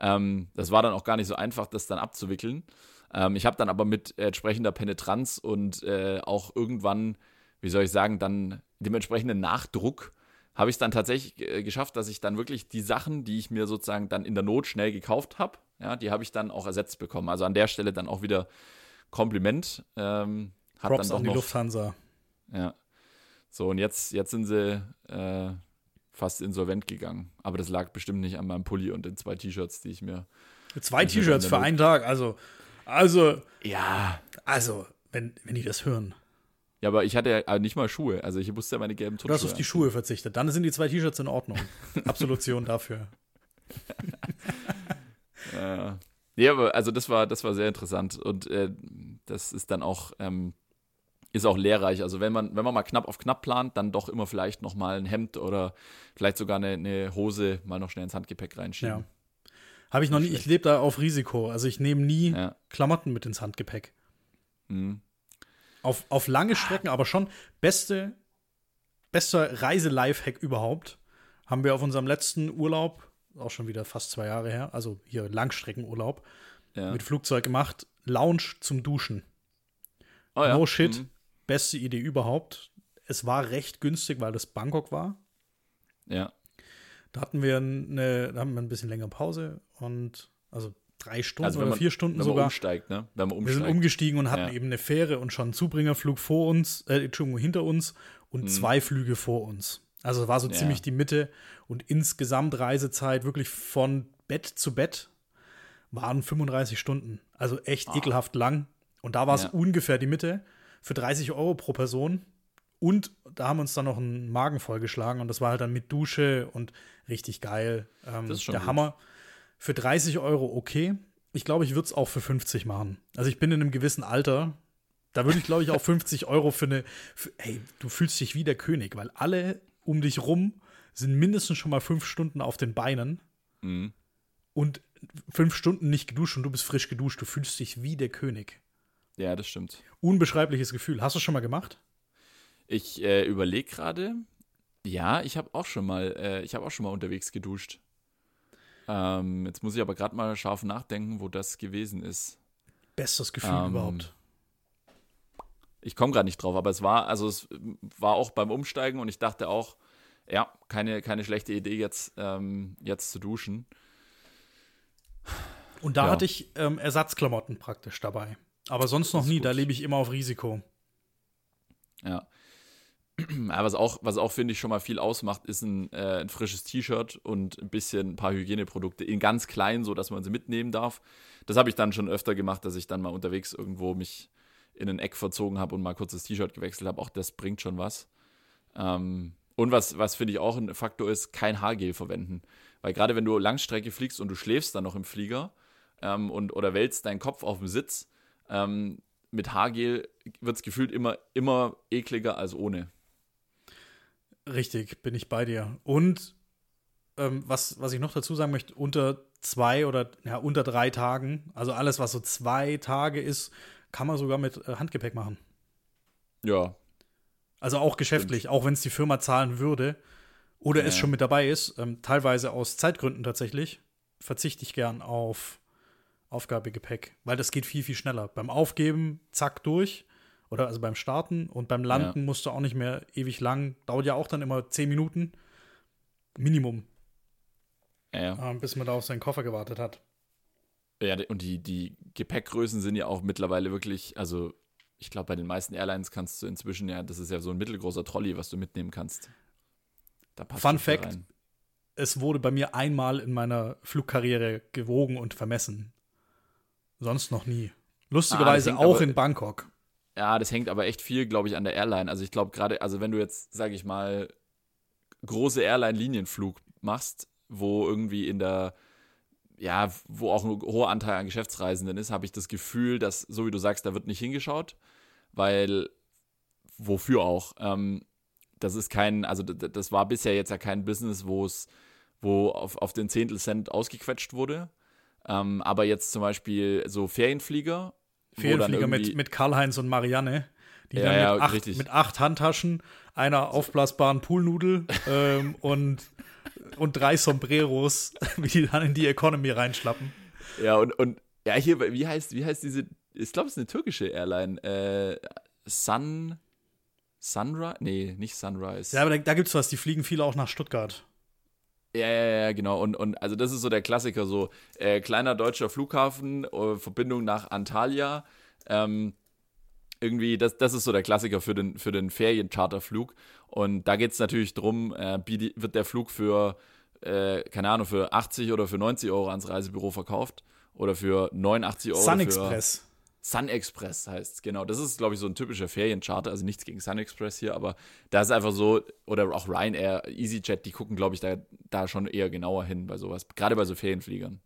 Ähm, das war dann auch gar nicht so einfach, das dann abzuwickeln. Ähm, ich habe dann aber mit entsprechender Penetranz und äh, auch irgendwann, wie soll ich sagen, dann dem entsprechenden Nachdruck habe ich es dann tatsächlich äh, geschafft, dass ich dann wirklich die Sachen, die ich mir sozusagen dann in der Not schnell gekauft habe, ja, die habe ich dann auch ersetzt bekommen. Also an der Stelle dann auch wieder Kompliment. Ähm, hat Props dann an doch die noch, Lufthansa. ja. So, und jetzt, jetzt sind sie äh, fast insolvent gegangen. Aber das lag bestimmt nicht an meinem Pulli und den zwei T-Shirts, die ich mir. Zwei T-Shirts für einen Tag. Also, also, Ja. also, wenn, wenn die das hören. Ja, aber ich hatte ja äh, nicht mal Schuhe. Also ich musste ja meine gelben Du hast Turnschuhe auf die Schuhe verzichtet. Dann sind die zwei T-Shirts in Ordnung. <laughs> Absolution dafür. <laughs> Äh, nee, aber also das war, das war sehr interessant und äh, das ist dann auch, ähm, ist auch lehrreich. Also wenn man, wenn man mal knapp auf knapp plant, dann doch immer vielleicht noch mal ein Hemd oder vielleicht sogar eine, eine Hose mal noch schnell ins Handgepäck reinschieben. Ja. Habe ich noch nie. Ich lebe da auf Risiko. Also ich nehme nie Ja. Klamotten mit ins Handgepäck. Mhm. Auf, auf lange Strecken, aber schon beste, bester Reise-Lifehack überhaupt. Haben wir auf unserem letzten Urlaub, auch schon wieder fast zwei Jahre her, also hier Langstreckenurlaub, Ja. mit Flugzeug gemacht. Lounge zum Duschen. Oh, ja. No shit. Mhm. Beste Idee überhaupt. Es war recht günstig, weil das Bangkok war. Ja. Da hatten wir eine, da haben wir ein bisschen länger Pause und also drei Stunden Also oder man, vier Stunden wenn sogar. umsteigt, ne? Wenn man Wir umsteigt. sind umgestiegen und hatten Ja. eben eine Fähre und schon einen Zubringerflug vor uns, äh, Entschuldigung, hinter uns und zwei Flüge vor uns. Also war so. Ja. ziemlich die Mitte und insgesamt Reisezeit wirklich von Bett zu Bett waren 35 Stunden. Also echt Ah. ekelhaft lang. Und da war es Ja. ungefähr die Mitte für 30 Euro pro Person. Und da haben wir uns dann noch einen Magen vollgeschlagen und das war halt dann mit Dusche und richtig geil. Ähm, Das ist schon der gut. Hammer. Für 30 Euro okay. Ich glaube, ich würde es auch für 50 machen. Also ich bin in einem gewissen Alter. Da würde ich, glaube ich, auch <laughs> 50 Euro für eine. Für, ey, du fühlst dich wie der König, weil alle um dich rum sind mindestens schon mal fünf Stunden auf den Beinen Mhm. und fünf Stunden nicht geduscht und du bist frisch geduscht. Du fühlst dich wie der König. Ja, das stimmt. Unbeschreibliches Gefühl. Hast du schon mal gemacht? Ich äh, überlege gerade. Ja, ich habe auch schon mal, äh, ich habe auch schon mal unterwegs geduscht. Ähm, jetzt muss ich aber gerade mal scharf nachdenken, wo das gewesen ist. Bestes Gefühl Ähm, überhaupt. Ich komme gerade nicht drauf, aber es war, also es war auch beim Umsteigen und ich dachte auch, ja, keine, keine schlechte Idee, jetzt, ähm, jetzt zu duschen. Und da ja. hatte ich ähm, Ersatzklamotten praktisch dabei. Aber sonst noch nie. Da gut. lebe ich immer auf Risiko. Ja. Aber was auch, was auch finde ich, schon mal viel ausmacht, ist ein, äh, ein frisches T-Shirt und ein bisschen ein paar Hygieneprodukte in ganz klein, so dass man sie mitnehmen darf. Das habe ich dann schon öfter gemacht, dass ich dann mal unterwegs irgendwo mich in ein Eck verzogen habe und mal kurz das T-Shirt gewechselt habe. Auch das bringt schon was. Ähm, und was, was finde ich auch ein Faktor ist, kein Haargel verwenden. Weil gerade wenn du Langstrecke fliegst und du schläfst dann noch im Flieger ähm, und, oder wälzt deinen Kopf auf dem Sitz, ähm, mit Haargel wird es gefühlt immer, immer ekliger als ohne. Richtig, bin ich bei dir. Und ähm, was, was ich noch dazu sagen möchte, unter zwei oder ja, unter drei Tagen, also alles, was so zwei Tage ist, kann man sogar mit äh, Handgepäck machen. Ja, Also auch geschäftlich, auch wenn es die Firma zahlen würde oder Ja. es schon mit dabei ist, ähm, teilweise aus Zeitgründen tatsächlich, verzichte ich gern auf Aufgabegepäck, weil das geht viel, viel schneller. Beim Aufgeben, zack, durch. Oder also beim Starten und beim Landen musst du auch nicht mehr ewig lang. Dauert ja auch dann immer zehn Minuten. Minimum, ja, ja. äh, bis man da auf seinen Koffer gewartet hat. ja und die, die Gepäckgrößen sind ja auch mittlerweile wirklich, also ich glaube, bei den meisten Airlines kannst du inzwischen ja, das ist ja so ein mittelgroßer Trolley, was du mitnehmen kannst. Fun Fact. Es wurde bei mir einmal in meiner Flugkarriere gewogen und vermessen. Sonst noch nie. Lustigerweise hängt auch in Bangkok. Ja, das hängt aber echt viel, glaube ich, an der Airline. Also ich glaube gerade, also wenn du jetzt, sage ich mal, große Airline-Linienflug machst, wo irgendwie in der, ja, wo auch ein hoher Anteil an Geschäftsreisenden ist, habe ich das Gefühl, dass, so wie du sagst, da wird nicht hingeschaut, weil, wofür auch? Ähm, das ist kein, also das war bisher jetzt ja kein Business, wo es, wo auf, auf den Zehntelcent ausgequetscht wurde. Ähm, aber jetzt zum Beispiel so Ferienflieger, Ferienflieger mit, mit Karl-Heinz und Marianne. Die Ja, dann ja, mit, acht, richtig. mit acht Handtaschen, einer aufblasbaren Poolnudel ähm, <laughs> und, und drei Sombreros, wie <laughs> die dann in die Economy reinschlappen. Ja, und, und ja, hier, wie heißt, wie heißt diese, ich glaube, es ist eine türkische Airline. Äh, Sun, Sunrise? Nee, nicht Sunrise. Ja, aber da, da gibt es was, die fliegen viele auch nach Stuttgart. Ja, ja, ja, genau. Und, und also das ist so der Klassiker, so äh, kleiner deutscher Flughafen, äh, Verbindung nach Antalya. Ähm, irgendwie, das, das ist so der Klassiker für den, für den Feriencharterflug. Und da geht es natürlich drum, äh, wird der Flug für, äh, keine Ahnung, für 80 oder für 90 Euro ans Reisebüro verkauft. Oder für 89 Euro. Sun für, Express. Sun Express heißt es, genau. Das ist, glaube ich, so ein typischer Feriencharter, also nichts gegen Sun Express hier, aber da ist einfach so, oder auch Ryanair, EasyJet, die gucken, glaube ich, da, da schon eher genauer hin bei sowas, gerade bei so Ferienfliegern.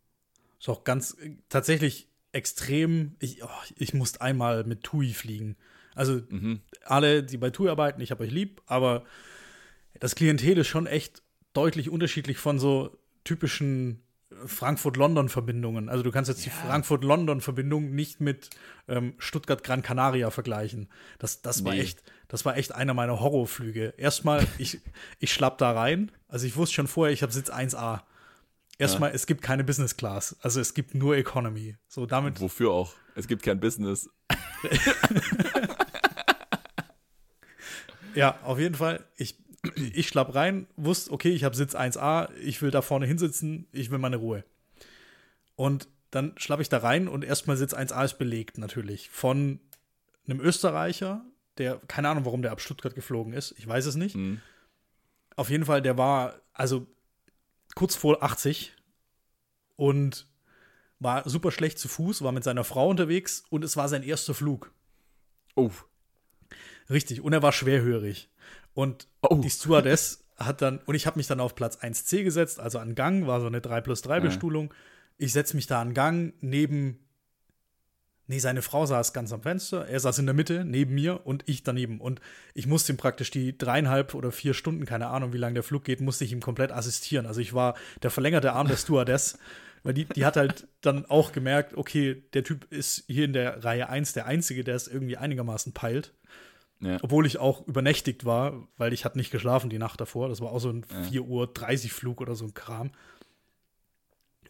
Ist auch ganz tatsächlich extrem. Ich, oh, ich musste einmal mit TUI fliegen. Also Mhm. alle, die bei TUI arbeiten, ich habe euch lieb, aber das Klientel ist schon echt deutlich unterschiedlich von so typischen Frankfurt-London-Verbindungen. Also du kannst jetzt die Ja. Frankfurt-London-Verbindung nicht mit ähm, Stuttgart-Gran Canaria vergleichen. Das, das, war Nee. echt, das war echt einer meiner Horrorflüge. Erstmal, <laughs> ich, ich schlapp da rein. Also ich wusste schon vorher, ich habe Sitz 1a. Erstmal, es gibt keine Business Class. Also es gibt nur Economy. So damit Wofür auch? Es gibt kein Business. <laughs> Ja, auf jeden Fall. Ich, ich schlapp rein, wusste, okay, ich habe Sitz 1a, ich will da vorne hinsitzen, ich will meine Ruhe. Und dann schlapp ich da rein und erstmal Sitz 1a ist belegt natürlich von einem Österreicher, der, keine Ahnung, warum der ab Stuttgart geflogen ist, ich weiß es nicht. Mhm. Auf jeden Fall, der war also kurz vor 80 und war super schlecht zu Fuß, war mit seiner Frau unterwegs und es war sein erster Flug. Oh. Richtig, und er war schwerhörig. Und Oh. die Stewardess hat dann, und ich habe mich dann auf Platz 1C gesetzt, also an Gang, war so eine 3 plus 3 Ja. Bestuhlung. Ich setze mich da an Gang neben, nee, seine Frau saß ganz am Fenster, er saß in der Mitte, neben mir und ich daneben. Und ich musste ihm praktisch die dreieinhalb oder vier Stunden, keine Ahnung, wie lange der Flug geht, musste ich ihm komplett assistieren. Also ich war der verlängerte Arm der Stewardess. <laughs> Weil die, die hat halt dann auch gemerkt, okay, der Typ ist hier in der Reihe 1 der Einzige, der es irgendwie einigermaßen peilt. Ja. Obwohl ich auch übernächtigt war, weil ich hatte nicht geschlafen die Nacht davor. Das war auch so ein 4.30 Uhr Flug oder so ein Kram.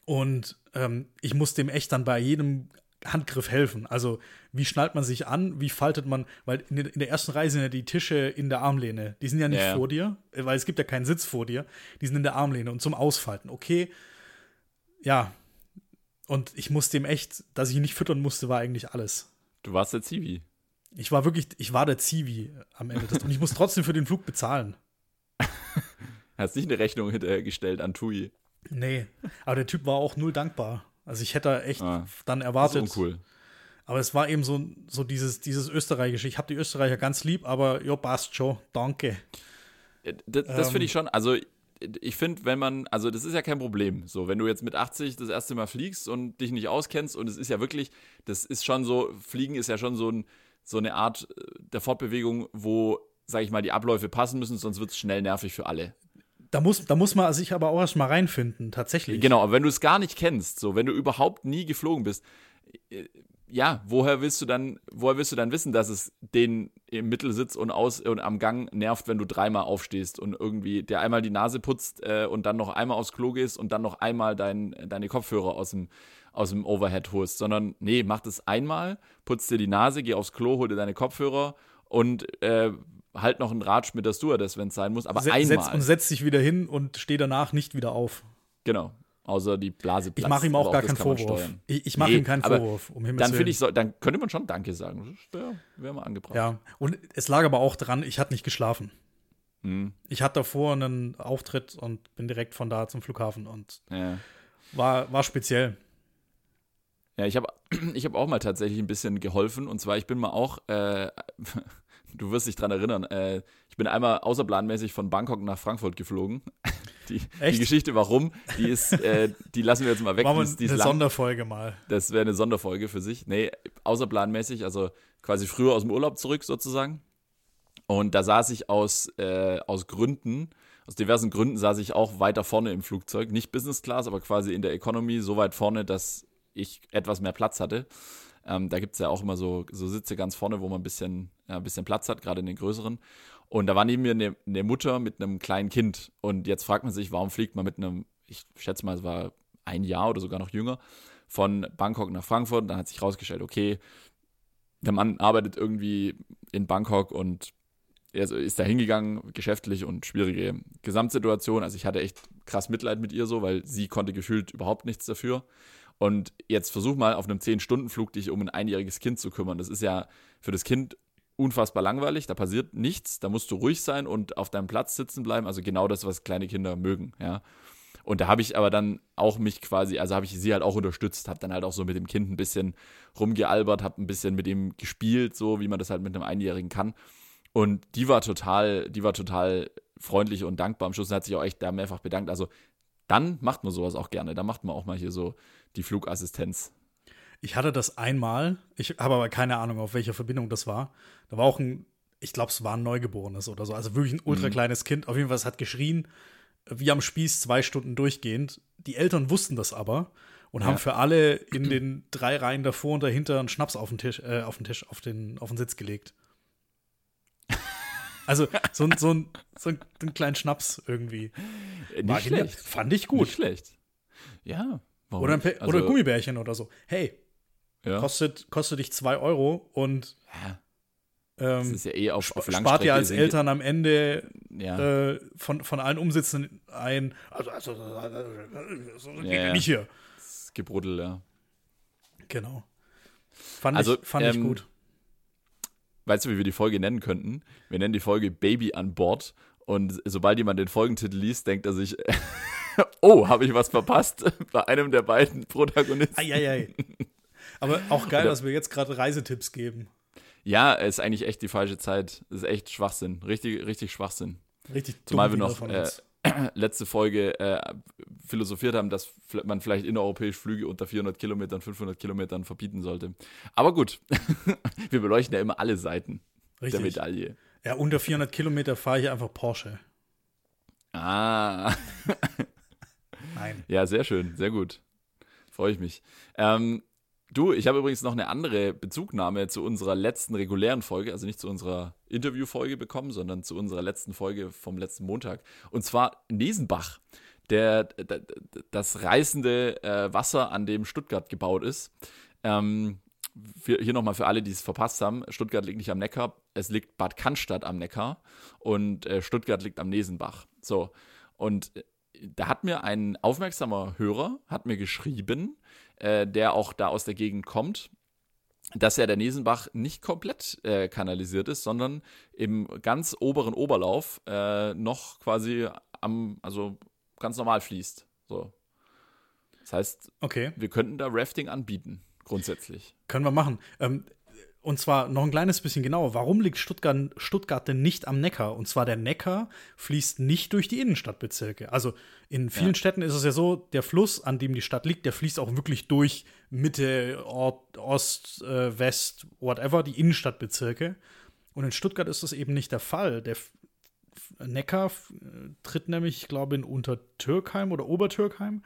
Und ähm, ich musste ihm echt dann bei jedem Handgriff helfen. Also, wie schnallt man sich an? Wie faltet man? Weil in der, in der ersten Reihe sind ja die Tische in der Armlehne. Die sind ja nicht Ja, ja. vor dir, weil es gibt ja keinen Sitz vor dir. Die sind in der Armlehne und zum Ausfalten. Okay, ja. Und ich musste ihm echt, dass ich ihn nicht füttern musste, war eigentlich alles. Du warst der Zivi. Ich war wirklich, ich war der Zivi am Ende. Des, und ich muss trotzdem für den Flug bezahlen. <laughs> Hast nicht eine Rechnung hintergestellt an Tui. Nee, aber der Typ war auch null dankbar. Also ich hätte echt Ah, dann Das erwartet. ist uncool. Aber es war eben so, so dieses, dieses Österreichische. Ich habe die Österreicher ganz lieb, aber jo, passt schon, danke. Äh, Das, das Ähm. finde ich schon, also ich finde, wenn man, also das ist ja kein Problem. So, wenn du jetzt mit 80 das erste Mal fliegst und dich nicht auskennst und es ist ja wirklich, das ist schon so, Fliegen ist ja schon so, ein, so eine Art äh, der Fortbewegung, wo, sage ich mal, die Abläufe passen müssen, sonst wird es schnell nervig für alle. Da muss, da muss man sich aber auch erst mal reinfinden, tatsächlich. Genau, aber wenn du es gar nicht kennst, so, wenn du überhaupt nie geflogen bist, äh, ja, woher willst du dann, woher willst du dann wissen, dass es den im Mittelsitz und aus und am Gang nervt, wenn du dreimal aufstehst und irgendwie der einmal die Nase putzt äh, und dann noch einmal aufs Klo gehst und dann noch einmal dein, deine Kopfhörer aus dem, aus dem Overhead holst, sondern nee, mach das einmal, putz dir die Nase, geh aufs Klo, hol dir deine Kopfhörer und äh, halt noch einen Ratsch mit der Stewardess, wenn es sein muss, aber Se- einmal. Setz, und setzt sich wieder hin und steht danach nicht wieder auf. genau. Außer die Blase Ich platzt, mache ihm auch gar keinen Vorwurf. Ich, ich mache Nee, ihm keinen Vorwurf, um Himmels Dann finde Willen. ich, so, dann könnte man schon Danke sagen. Das wäre wär mal angebracht. Ja, und es lag aber auch dran, ich hatte nicht geschlafen. Mhm. Ich hatte davor einen Auftritt und bin direkt von da zum Flughafen und Ja, war, war speziell. Ja ich habe <clears throat> ich hab auch mal tatsächlich ein bisschen geholfen. Und zwar, ich bin mal auch, äh, <laughs> du wirst dich dran erinnern, äh, ich bin einmal außerplanmäßig von Bangkok nach Frankfurt geflogen. <laughs> Die, die? Geschichte, warum, die ist, äh, die lassen wir jetzt mal weg. Machen Die wir ist, die ist eine lang. Sonderfolge mal. Das wäre eine Sonderfolge für sich. Nee, außerplanmäßig, also quasi früher aus dem Urlaub zurück sozusagen. Und da saß ich aus, äh, aus Gründen, aus diversen Gründen saß ich auch weiter vorne im Flugzeug. Nicht Business Class, aber quasi in der Economy so weit vorne, dass ich etwas mehr Platz hatte. Ähm, da gibt es ja auch immer so, so Sitze ganz vorne, wo man ein bisschen, ja, ein bisschen Platz hat, gerade in den größeren. Und da war neben mir eine, eine Mutter mit einem kleinen Kind. Und jetzt fragt man sich, warum fliegt man mit einem, ich schätze mal, es war ein Jahr oder sogar noch jünger, von Bangkok nach Frankfurt. Und dann hat sich rausgestellt, okay, der Mann arbeitet irgendwie in Bangkok und er ist- ist da hingegangen, geschäftlich und schwierige Gesamtsituation. Also ich hatte echt krass Mitleid mit ihr so, weil sie konnte gefühlt überhaupt nichts dafür. Und jetzt versuch mal auf einem 10-Stunden-Flug dich um ein einjähriges Kind zu kümmern. Das ist ja für das Kind unfassbar langweilig, da passiert nichts, da musst du ruhig sein und auf deinem Platz sitzen bleiben. Also genau das, was kleine Kinder mögen, ja. Und da habe ich aber dann auch mich quasi, also habe ich sie halt auch unterstützt, habe dann halt auch so mit dem Kind ein bisschen rumgealbert, habe ein bisschen mit ihm gespielt, so wie man das halt mit einem Einjährigen kann. Und die war total, die war total freundlich und dankbar. Am Schluss hat sich auch echt da mehrfach bedankt. Also dann macht man sowas auch gerne. Da macht man auch mal hier so die Flugassistenz. Ich hatte das einmal, ich habe aber keine Ahnung, auf welcher Verbindung das war. Da war auch ein, ich glaube, es war ein Neugeborenes oder so, also wirklich ein ultra kleines Kind. Auf jeden Fall, es hat geschrien, wie am Spieß, zwei Stunden durchgehend. Die Eltern wussten das aber und Ja. haben für alle in den drei Reihen davor und dahinter einen Schnaps auf den Tisch, äh, auf den Tisch, auf den, auf den Sitz gelegt. <laughs> Also so, ein- so, ein, so ein, einen kleinen Schnaps irgendwie. Äh, War Nicht genial. schlecht. Fand ich Nicht gut. schlecht. Ja. Warum Oder? Pe oder Also, Gummibärchen oder so. Hey, Ja. kostet, kostet dich zwei Euro und Ja, das ähm, ist ja eh auf, auf spart ihr als Eltern am Ende äh, von, von allen Umsitzen ein. Also, also, also so Ja, ja. nicht hier. das Gebruddel, ja. Genau. Fand, Also, ich, fand ich ähm, gut. Weißt du, wie wir die Folge nennen könnten? Wir nennen die Folge Baby an Bord. Und sobald jemand den Folgentitel liest, denkt er sich, <laughs> <laughs> oh, habe ich was verpasst <laughs> bei einem der beiden Protagonisten? Eieiei. Aber auch geil, dass wir jetzt gerade Reisetipps geben. Ja, ist eigentlich echt die falsche Zeit. Ist echt Schwachsinn. Richtig, richtig Schwachsinn. Richtig Zumal wir noch von äh, <clears throat> letzte Folge äh, philosophiert haben, dass man vielleicht innereuropäisch Flüge unter 400 Kilometern, 500 Kilometern verbieten sollte. Aber gut, <laughs> wir beleuchten ja immer alle Seiten der Richtig. Medaille. Ja, unter 400 Kilometer fahre ich einfach Porsche. Ah, Nein. ja, sehr schön, sehr gut. Freue ich mich. Ähm, du, ich habe übrigens noch eine andere Bezugnahme zu unserer letzten regulären Folge, also nicht zu unserer Interviewfolge bekommen, sondern zu unserer letzten Folge vom letzten Montag. Und zwar Nesenbach, der, d- d- das reißende äh, Wasser, an dem Stuttgart gebaut ist. Ähm, für, hier nochmal für alle, die es verpasst haben. Stuttgart liegt nicht am Neckar, es liegt Bad Cannstatt am Neckar und äh, Stuttgart liegt am Nesenbach. So, und äh, da hat mir ein aufmerksamer Hörer, hat mir geschrieben, äh, der auch da aus der Gegend kommt, dass ja der Nesenbach nicht komplett äh, kanalisiert ist, sondern im ganz oberen Oberlauf äh, noch quasi am, also ganz normal fließt. So. Das heißt, Okay, wir könnten da Rafting anbieten, grundsätzlich. können wir machen. Ähm, und zwar noch ein kleines bisschen genauer. Warum liegt Stuttgart, Stuttgart denn nicht am Neckar? Und zwar der Neckar fließt nicht durch die Innenstadtbezirke. Also in vielen Ja. Städten ist es ja so, der Fluss, an dem die Stadt liegt, der fließt auch wirklich durch Mitte, Ort, Ost, äh, West, whatever, die Innenstadtbezirke. Und in Stuttgart ist das eben nicht der Fall. Der F Neckar äh, tritt nämlich, ich glaube, in Untertürkheim oder Obertürkheim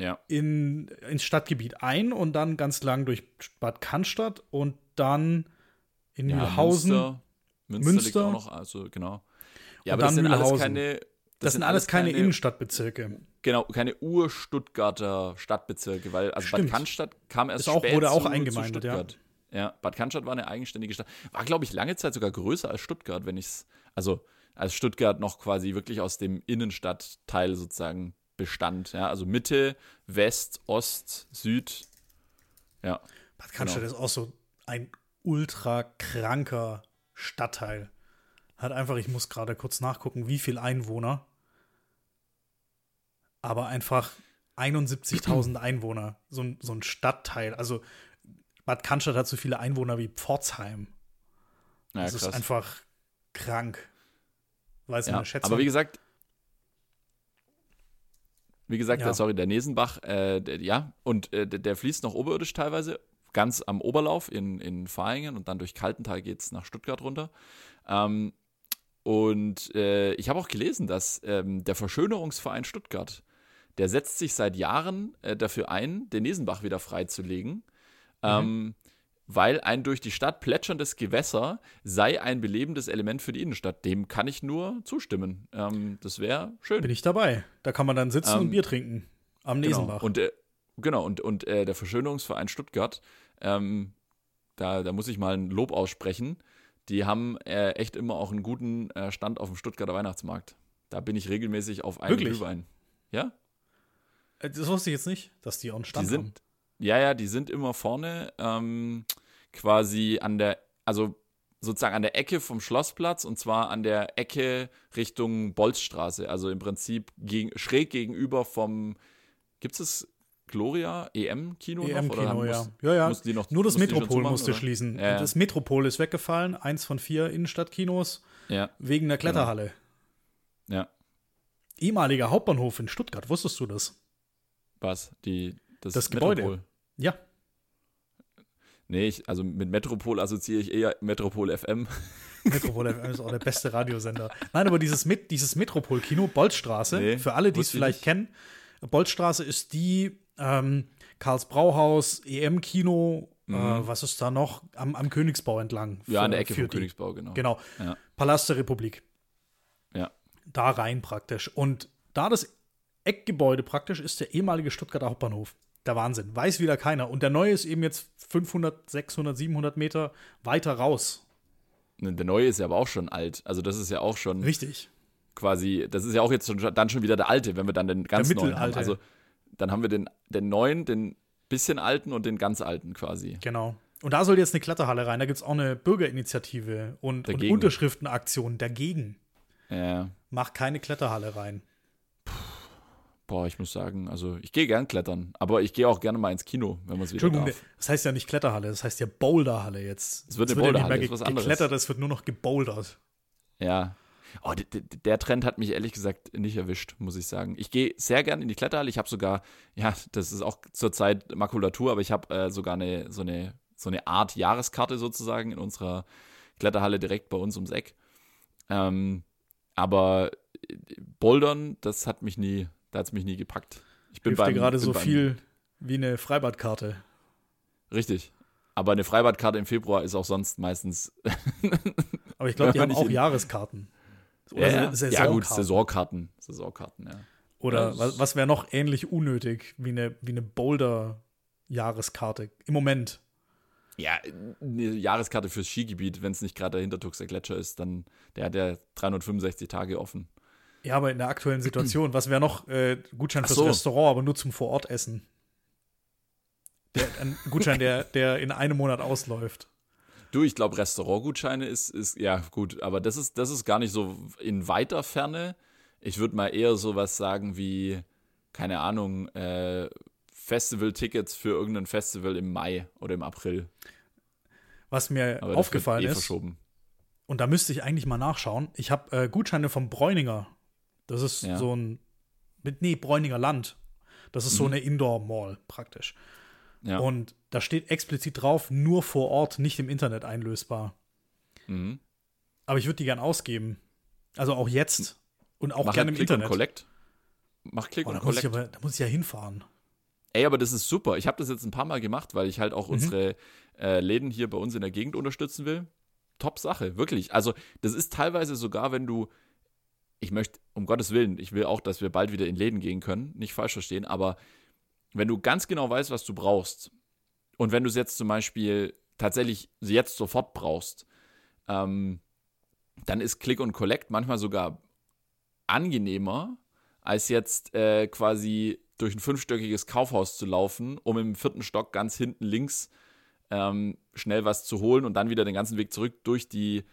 Ja. in, ins Stadtgebiet ein und dann ganz lang durch Bad Cannstatt und dann in ja Mühlhausen. Münster, Münster, liegt Münster. auch noch, also genau. Ja, Und aber das sind alles keine. Das, das, sind alles keine, Innenstadtbezirke. Genau, keine Ur-Stuttgarter Stadtbezirke, weil also Stimmt. Bad Cannstatt kam erst Ist auch- spät wurde auch zu, eingemeindet, zu ja. Stuttgart. Ja. Bad Cannstatt war eine eigenständige Stadt. War, glaube ich, lange Zeit sogar größer als Stuttgart, wenn ich es, also als Stuttgart noch quasi wirklich aus dem Innenstadtteil sozusagen bestand. Ja, also Mitte, West, Ost, Süd. Ja, Bad Cannstatt Genau. ist auch so ein ultra kranker Stadtteil. Hat einfach, ich muss gerade kurz nachgucken, wie viel Einwohner. Aber einfach 71.000 <clears throat> Einwohner. So ein, so ein Stadtteil. Also Bad Cannstatt hat so viele Einwohner wie Pforzheim. ja das ist krass. einfach krank. Weiß Ja, eine Schätzung. aber wie gesagt, wie gesagt, Ja. der, sorry, der Nesenbach, äh, der, ja, und äh, der, der fließt noch oberirdisch teilweise, ganz am Oberlauf in, in Vaihingen und dann durch Kaltental geht es nach Stuttgart runter. Ähm, und äh, ich habe auch gelesen, dass ähm, der Verschönerungsverein Stuttgart, der setzt sich seit Jahren äh, dafür ein, den Nesenbach wieder freizulegen. Ähm, weil ein durch die Stadt plätscherndes Gewässer sei ein belebendes Element für die Innenstadt. Dem kann ich nur zustimmen. Ähm, das wäre schön. Bin ich dabei. Da kann man dann sitzen Ähm, und Bier trinken. Am genau. Nesenbach. Und, äh, genau, und, und äh, der Verschönerungsverein Stuttgart, ähm, da, da muss ich mal ein Lob aussprechen. Die haben äh, echt immer auch einen guten äh, Stand auf dem Stuttgarter Weihnachtsmarkt. Da bin ich regelmäßig auf einen Wirklich? Glühwein. Ja? Äh, das wusste ich jetzt nicht, dass die auch einen Die Stand haben. sind, ja, ja, die sind immer vorne, ähm, quasi an der, also sozusagen an der Ecke vom Schlossplatz und zwar an der Ecke Richtung Bolzstraße, also im Prinzip gegen, schräg gegenüber vom, gibt es Gloria EM-Kino noch? Oder EM-Kino, muss- ja. Ja, ja. mussten die noch- Nur das Metropol musste oder? schließen. Ja, das Metropol ist weggefallen, eins von vier Innenstadtkinos, Ja, wegen der Kletterhalle. ja. Ehemaliger Hauptbahnhof in Stuttgart, wusstest du das? Was? Die, das, Das Gebäude. Ja. Nee, ich, also mit Metropol assoziiere ich eher Metropol FM. <laughs> Metropol FM ist auch der beste Radiosender. Nein, aber dieses, Met dieses Metropol-Kino, Bolzstraße, Nee, für alle, die es vielleicht nicht. kennen, Bolzstraße ist die ähm, Karls Brauhaus, EM-Kino, äh, was ist da noch? Am, am Königsbau entlang. Mhm. Ja, an der für- Ecke für vom die- Königsbau, genau. Genau. Ja. Palast der Republik. Ja. Da rein praktisch. Und da das Eckgebäude praktisch ist der ehemalige Stuttgarter Hauptbahnhof. Der Wahnsinn. Weiß wieder keiner. Und der neue ist eben jetzt 500, 600, 700 Meter weiter raus. Ne, Der neue ist ja aber auch schon alt. Also das ist ja auch schon Richtig. quasi, das ist ja auch jetzt schon, dann schon wieder der alte, wenn wir dann den ganz Der neuen haben. Also dann haben wir den, den neuen, den bisschen alten und den ganz alten quasi. Genau. Und da soll jetzt eine Kletterhalle rein. Da gibt es auch eine Bürgerinitiative und, und Dagegen. Unterschriftenaktion dagegen. Ja, Macht keine Kletterhalle rein. Boah, ich muss sagen, also ich gehe gern klettern, aber ich gehe auch gerne mal ins Kino, wenn man es wieder Entschuldigung, darf. das heißt ja nicht Kletterhalle, das heißt ja Boulderhalle jetzt. Es wird eine ja Boulderhalle, nicht ist mehr was anderes. geklettert, es wird nur noch gebouldert. Ja. Oh, der Trend hat mich ehrlich gesagt nicht erwischt, muss ich sagen. Ich gehe sehr gern in die Kletterhalle. Ich habe sogar, ja, das ist auch zurzeit Makulatur, aber ich habe äh, sogar eine so, eine so eine Art Jahreskarte sozusagen in unserer Kletterhalle direkt bei uns ums Eck. Ähm, aber äh, Bouldern, das hat mich nie, da hat es mich nie gepackt. Ich bin Hilft dir gerade so viel wie eine Freibadkarte. Richtig. Aber eine Freibadkarte im Februar ist auch sonst meistens. <laughs> Aber ich glaube, <laughs> die haben auch Jahreskarten. ja, ja. ja, Saisonkarten. gut, Saisonkarten. Saisonkarten, ja. Oder Ja, was, was wäre noch ähnlich unnötig wie eine, wie eine Boulder-Jahreskarte? Im Moment. Ja, eine Jahreskarte fürs Skigebiet, wenn es nicht gerade der Hintertuxer Gletscher ist, dann der hat ja 365 Tage offen. Ja, aber in der aktuellen Situation, was wäre noch äh, Gutschein Ach fürs so. Restaurant, aber nur zum Vorortessen? Der, ein Gutschein, der, der in einem Monat ausläuft. Du, ich glaube, Restaurantgutscheine ist, ist, ja gut, aber das ist, das ist gar nicht so in weiter Ferne. Ich würde mal eher sowas sagen wie, keine Ahnung, äh, Festival-Tickets für irgendein Festival im Mai oder im April. Was mir Aber aufgefallen eh ist, verschoben. und da müsste ich eigentlich mal nachschauen, ich habe äh, Gutscheine vom Bräuninger. Das ist Ja. so ein, mit, nee, Bräuninger Land. Das ist so Mhm. eine Indoor-Mall praktisch. Ja. Und da steht explizit drauf, nur vor Ort, nicht im Internet einlösbar. mhm. Aber ich würde die gern ausgeben. Also auch jetzt. Und auch Mach gerne halt im Click und Internet. Collect. Mach Click Oh, und Collect. aber, da muss ich ja hinfahren. Ey, aber das ist super. Ich habe das jetzt ein paar Mal gemacht, weil ich halt auch Mhm. unsere äh, Läden hier bei uns in der Gegend unterstützen will. Top Sache, wirklich. Also, das ist teilweise sogar, wenn du, ich möchte, um Gottes Willen, ich will auch, dass wir bald wieder in Läden gehen können, nicht falsch verstehen, aber wenn du ganz genau weißt, was du brauchst und wenn du es jetzt zum Beispiel tatsächlich jetzt sofort brauchst, ähm, dann ist Click und Collect manchmal sogar angenehmer, als jetzt äh, quasi durch ein fünfstöckiges Kaufhaus zu laufen, um im vierten Stock ganz hinten links ähm, schnell was zu holen und dann wieder den ganzen Weg zurück durch die,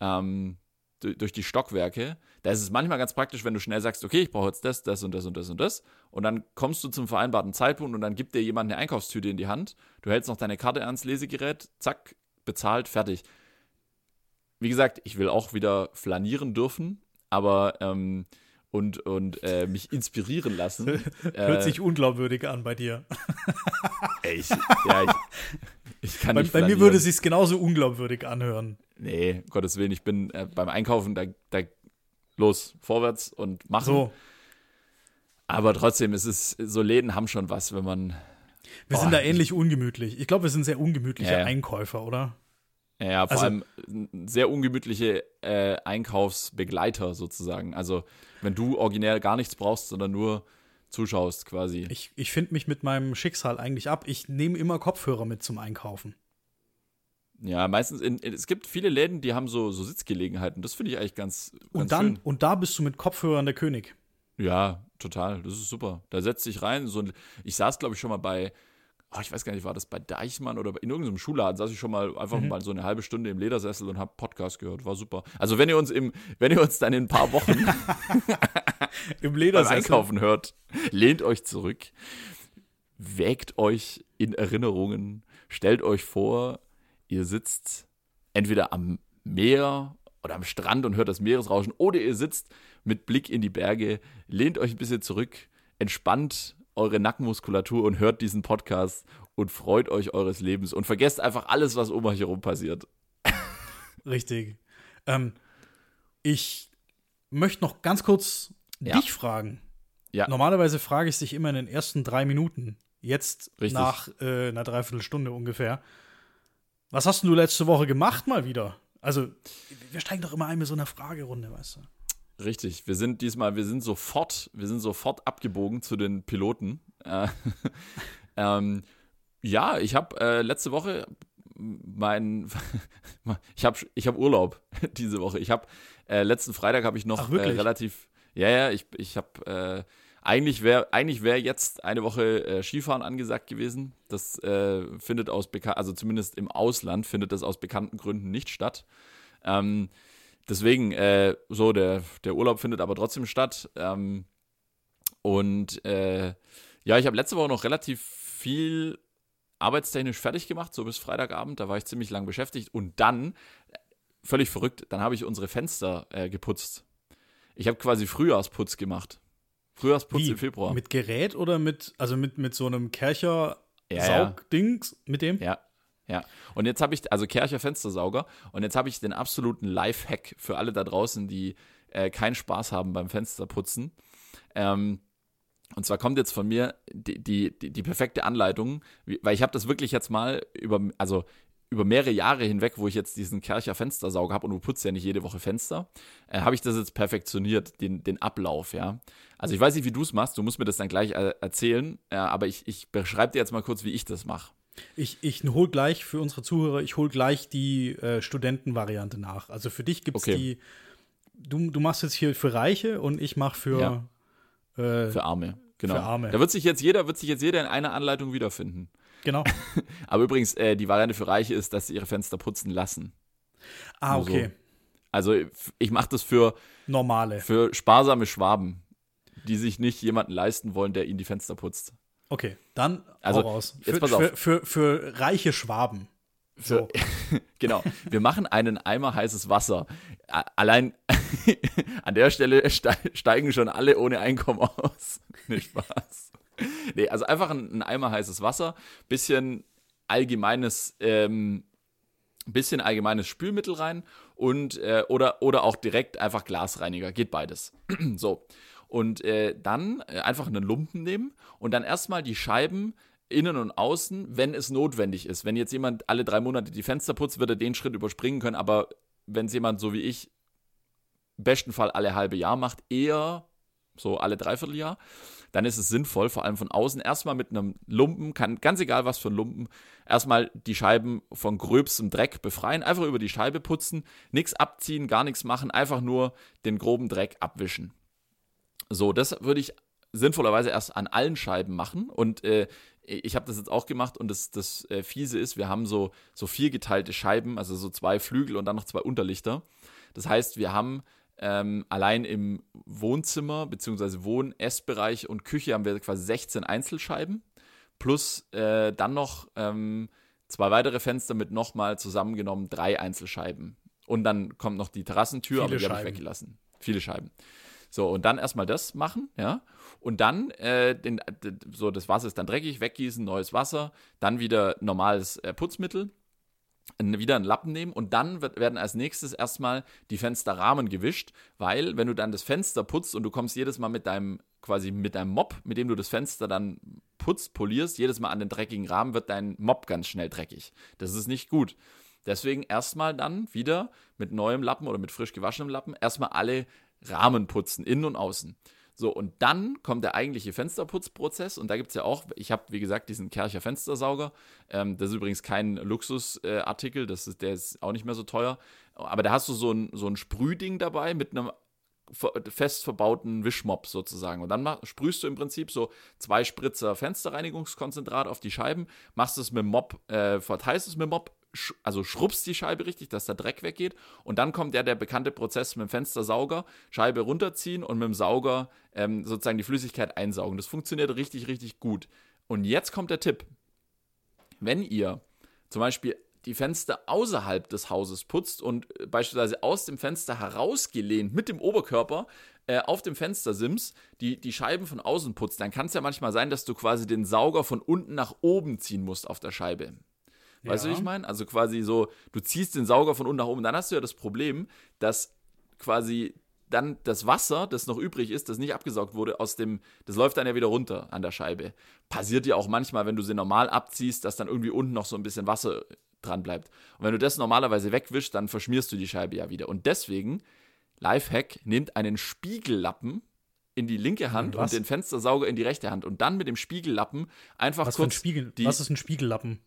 ähm, durch die Stockwerke. Da ist es manchmal ganz praktisch, wenn du schnell sagst, okay, ich brauche jetzt das, das und das und das und das. Und dann kommst du zum vereinbarten Zeitpunkt und dann gibt dir jemand eine Einkaufstüte in die Hand. Du hältst noch deine Karte ans Lesegerät, zack, bezahlt, fertig. Wie gesagt, ich will auch wieder flanieren dürfen, aber ähm, und, und äh, mich inspirieren lassen. <laughs> Hört Äh, sich unglaubwürdig an bei dir. Ey, ich, ja, ich, ich kann Bei, nicht bei mir flanieren. würde es sich genauso unglaubwürdig anhören. Nee, um Gottes Willen, ich bin äh, beim Einkaufen, da, da los, vorwärts und machen. So, Aber trotzdem, es ist, so Läden haben schon was, wenn man, wir Boah, sind da ich- ähnlich ungemütlich. Ich glaube, wir sind sehr ungemütliche Ja. Einkäufer, oder? ja, vor Also- allem sehr ungemütliche äh, Einkaufsbegleiter sozusagen. Also, wenn du originär gar nichts brauchst, sondern nur zuschaust quasi. Ich, ich finde mich mit meinem Schicksal eigentlich ab. Ich nehme immer Kopfhörer mit zum Einkaufen. Ja, meistens, in, in, es gibt viele Läden, die haben so, so Sitzgelegenheiten. Das finde ich eigentlich ganz, ganz Und dann, schön. und da bist du mit Kopfhörern der König. Ja, total. Das ist super. Da setzt sich rein. So ein, ich saß, glaube ich, schon mal bei, oh, ich weiß gar nicht, war das bei Deichmann oder in irgendeinem Schulladen, saß ich schon mal einfach Mhm. mal so eine halbe Stunde im Ledersessel und habe Podcast gehört. War super. Also wenn ihr uns im, wenn ihr uns dann in ein paar Wochen <laughs> Im Ledersessel. Einkaufen hört, lehnt euch zurück, wägt euch in Erinnerungen, stellt euch vor, ihr sitzt entweder am Meer oder am Strand und hört das Meeresrauschen oder ihr sitzt mit Blick in die Berge, lehnt euch ein bisschen zurück, entspannt eure Nackenmuskulatur und hört diesen Podcast und freut euch eures Lebens und vergesst einfach alles, was um euch herum passiert. Richtig. Ähm, ich möchte noch ganz kurz Ja. dich fragen. Ja. Normalerweise frage ich dich immer in den ersten drei Minuten. Jetzt Richtig. nach äh, einer Dreiviertelstunde ungefähr. Was hast du letzte Woche gemacht mal wieder? Also, wir steigen doch immer ein mit so einer Fragerunde, weißt du? Richtig, wir sind diesmal, wir sind sofort, wir sind sofort abgebogen zu den Piloten. Äh, <laughs> ähm, ja, ich habe äh, letzte Woche mein, <laughs> ich habe ich hab Urlaub <laughs> diese Woche. Ich habe äh, letzten Freitag habe ich noch Ach, äh, relativ, ja ja, ich ich habe äh, eigentlich wäre eigentlich wäre jetzt eine Woche äh, Skifahren angesagt gewesen. Das äh, findet aus bekan also zumindest im Ausland findet das aus bekannten Gründen nicht statt. Ähm, deswegen, äh, so, der, der Urlaub findet aber trotzdem statt. Ähm, Und äh, ja, ich habe letzte Woche noch relativ viel arbeitstechnisch fertig gemacht, so bis Freitagabend. Da war ich ziemlich lang beschäftigt. Und dann, völlig verrückt, dann habe ich unsere Fenster äh, geputzt. Ich habe quasi Frühjahrsputz gemacht. Frühjahrsputz Wie? im Februar. Mit Gerät oder mit, also mit, mit so einem Kercher Ja, ja. Mit dem? Ja, ja. Und jetzt habe ich, also Kercher Fenstersauger, und jetzt habe ich den absoluten Life-Hack für alle da draußen, die äh, keinen Spaß haben beim Fensterputzen. Ähm, und zwar kommt jetzt von mir die, die, die, die perfekte Anleitung, weil ich habe das wirklich jetzt mal über, also über mehrere Jahre hinweg, wo ich jetzt diesen Kercher Fenstersauger habe und du putzt ja nicht jede Woche Fenster, äh, habe ich das jetzt perfektioniert, den, den Ablauf, ja. Also ich weiß nicht, wie du es machst, du musst mir das dann gleich äh, erzählen, äh, aber ich, ich beschreibe dir jetzt mal kurz, wie ich das mache. Ich, ich hol gleich für unsere Zuhörer, ich hol gleich die äh, Studentenvariante nach. Also für dich gibt es Okay. die, du, du machst jetzt hier für Reiche und ich mache für, äh, Für Arme. Genau. Für Arme. Da wird sich jetzt jeder, wird sich jetzt jeder in einer Anleitung wiederfinden. Genau. <laughs> Aber übrigens, äh, die Variante für Reiche ist, dass sie ihre Fenster putzen lassen. Ah, Nur so. okay. Also ich mache das für, Normale. für sparsame Schwaben, die sich nicht jemanden leisten wollen, der ihnen die Fenster putzt. Okay, dann Also, raus. jetzt Für, pass auf. für, für, für reiche Schwaben. So. <laughs> Genau. Wir machen einen Eimer heißes Wasser. Allein <laughs> an der Stelle ste steigen schon alle ohne Einkommen aus. Nicht Spaß. <laughs> Nee, also einfach ein, Eimer heißes Wasser, bisschen allgemeines, ähm, bisschen allgemeines Spülmittel rein und äh, oder, oder auch direkt einfach Glasreiniger. Geht beides. <clears throat> so. Und äh, dann äh, einfach einen Lumpen nehmen und dann erstmal die Scheiben innen und außen, wenn es notwendig ist. Wenn jetzt jemand alle drei Monate die Fenster putzt, wird er den Schritt überspringen können, aber wenn es jemand so wie ich im besten Fall alle halbe Jahr macht, eher so alle Dreivierteljahr, dann ist es sinnvoll, vor allem von außen, erstmal mit einem Lumpen, kann, ganz egal was für ein Lumpen, erstmal die Scheiben von gröbstem Dreck befreien, einfach über die Scheibe putzen, nichts abziehen, gar nichts machen, einfach nur den groben Dreck abwischen. So, das würde ich sinnvollerweise erst an allen Scheiben machen und äh, ich habe das jetzt auch gemacht und das, das äh, Fiese ist, wir haben so, so vier geteilte Scheiben, also so zwei Flügel und dann noch zwei Unterlichter. Das heißt, wir haben ähm, allein im Wohnzimmer bzw. Wohn-, Essbereich und Küche haben wir quasi 16 Einzelscheiben plus äh, dann noch ähm, zwei weitere Fenster mit nochmal zusammengenommen drei Einzelscheiben. Und dann kommt noch die Terrassentür, Viele aber die habe ich weggelassen. Viele Scheiben. So, und dann erstmal das machen, ja. Und dann, äh, den, so das Wasser ist dann dreckig, weggießen, neues Wasser, dann wieder normales äh, Putzmittel, wieder einen Lappen nehmen und dann wird, werden als nächstes erstmal die Fensterrahmen gewischt, weil wenn du dann das Fenster putzt und du kommst jedes Mal mit deinem, quasi mit deinem Mop, mit dem du das Fenster dann putzt, polierst, jedes Mal an den dreckigen Rahmen wird dein Mop ganz schnell dreckig. Das ist nicht gut. Deswegen erstmal dann wieder mit neuem Lappen oder mit frisch gewaschenem Lappen erstmal alle Rahmen putzen, innen und außen. So, und dann kommt der eigentliche Fensterputzprozess und da gibt es ja auch, ich habe wie gesagt diesen Kercher Fenstersauger, ähm, das ist übrigens kein Luxusartikel, äh, ist, der ist auch nicht mehr so teuer, aber da hast du so ein, so ein Sprühding dabei mit einem fest verbauten Wischmopp sozusagen. Und dann mach, sprühst du im Prinzip so zwei Spritzer Fensterreinigungskonzentrat auf die Scheiben, machst es mit dem Mop, äh, verteilst es mit dem Mop, also schrubbst die Scheibe richtig, dass der Dreck weggeht. Und dann kommt der, der bekannte Prozess mit dem Fenstersauger, Scheibe runterziehen und mit dem Sauger ähm, sozusagen die Flüssigkeit einsaugen. Das funktioniert richtig, richtig gut. Und jetzt kommt der Tipp. Wenn ihr zum Beispiel die Fenster außerhalb des Hauses putzt und äh, beispielsweise aus dem Fenster herausgelehnt mit dem Oberkörper äh, auf dem Fenstersims die, die Scheiben von außen putzt, dann kann es ja manchmal sein, dass du quasi den Sauger von unten nach oben ziehen musst auf der Scheibe. Weißt du, Ja. wie ich meine? Also quasi so, du ziehst den Sauger von unten nach oben, dann hast du ja das Problem, dass quasi dann das Wasser, das noch übrig ist, das nicht abgesaugt wurde, aus dem, das läuft dann ja wieder runter an der Scheibe. Passiert ja auch manchmal, wenn du sie normal abziehst, dass dann irgendwie unten noch so ein bisschen Wasser dran bleibt. Und wenn du das normalerweise wegwischst, dann verschmierst du die Scheibe ja wieder. Und deswegen, Lifehack, nehmt einen Spiegellappen in die linke Hand Was? und den Fenstersauger in die rechte Hand und dann mit dem Spiegellappen einfach Was für ein kurz Spiegel? die Was ist ein Spiegellappen?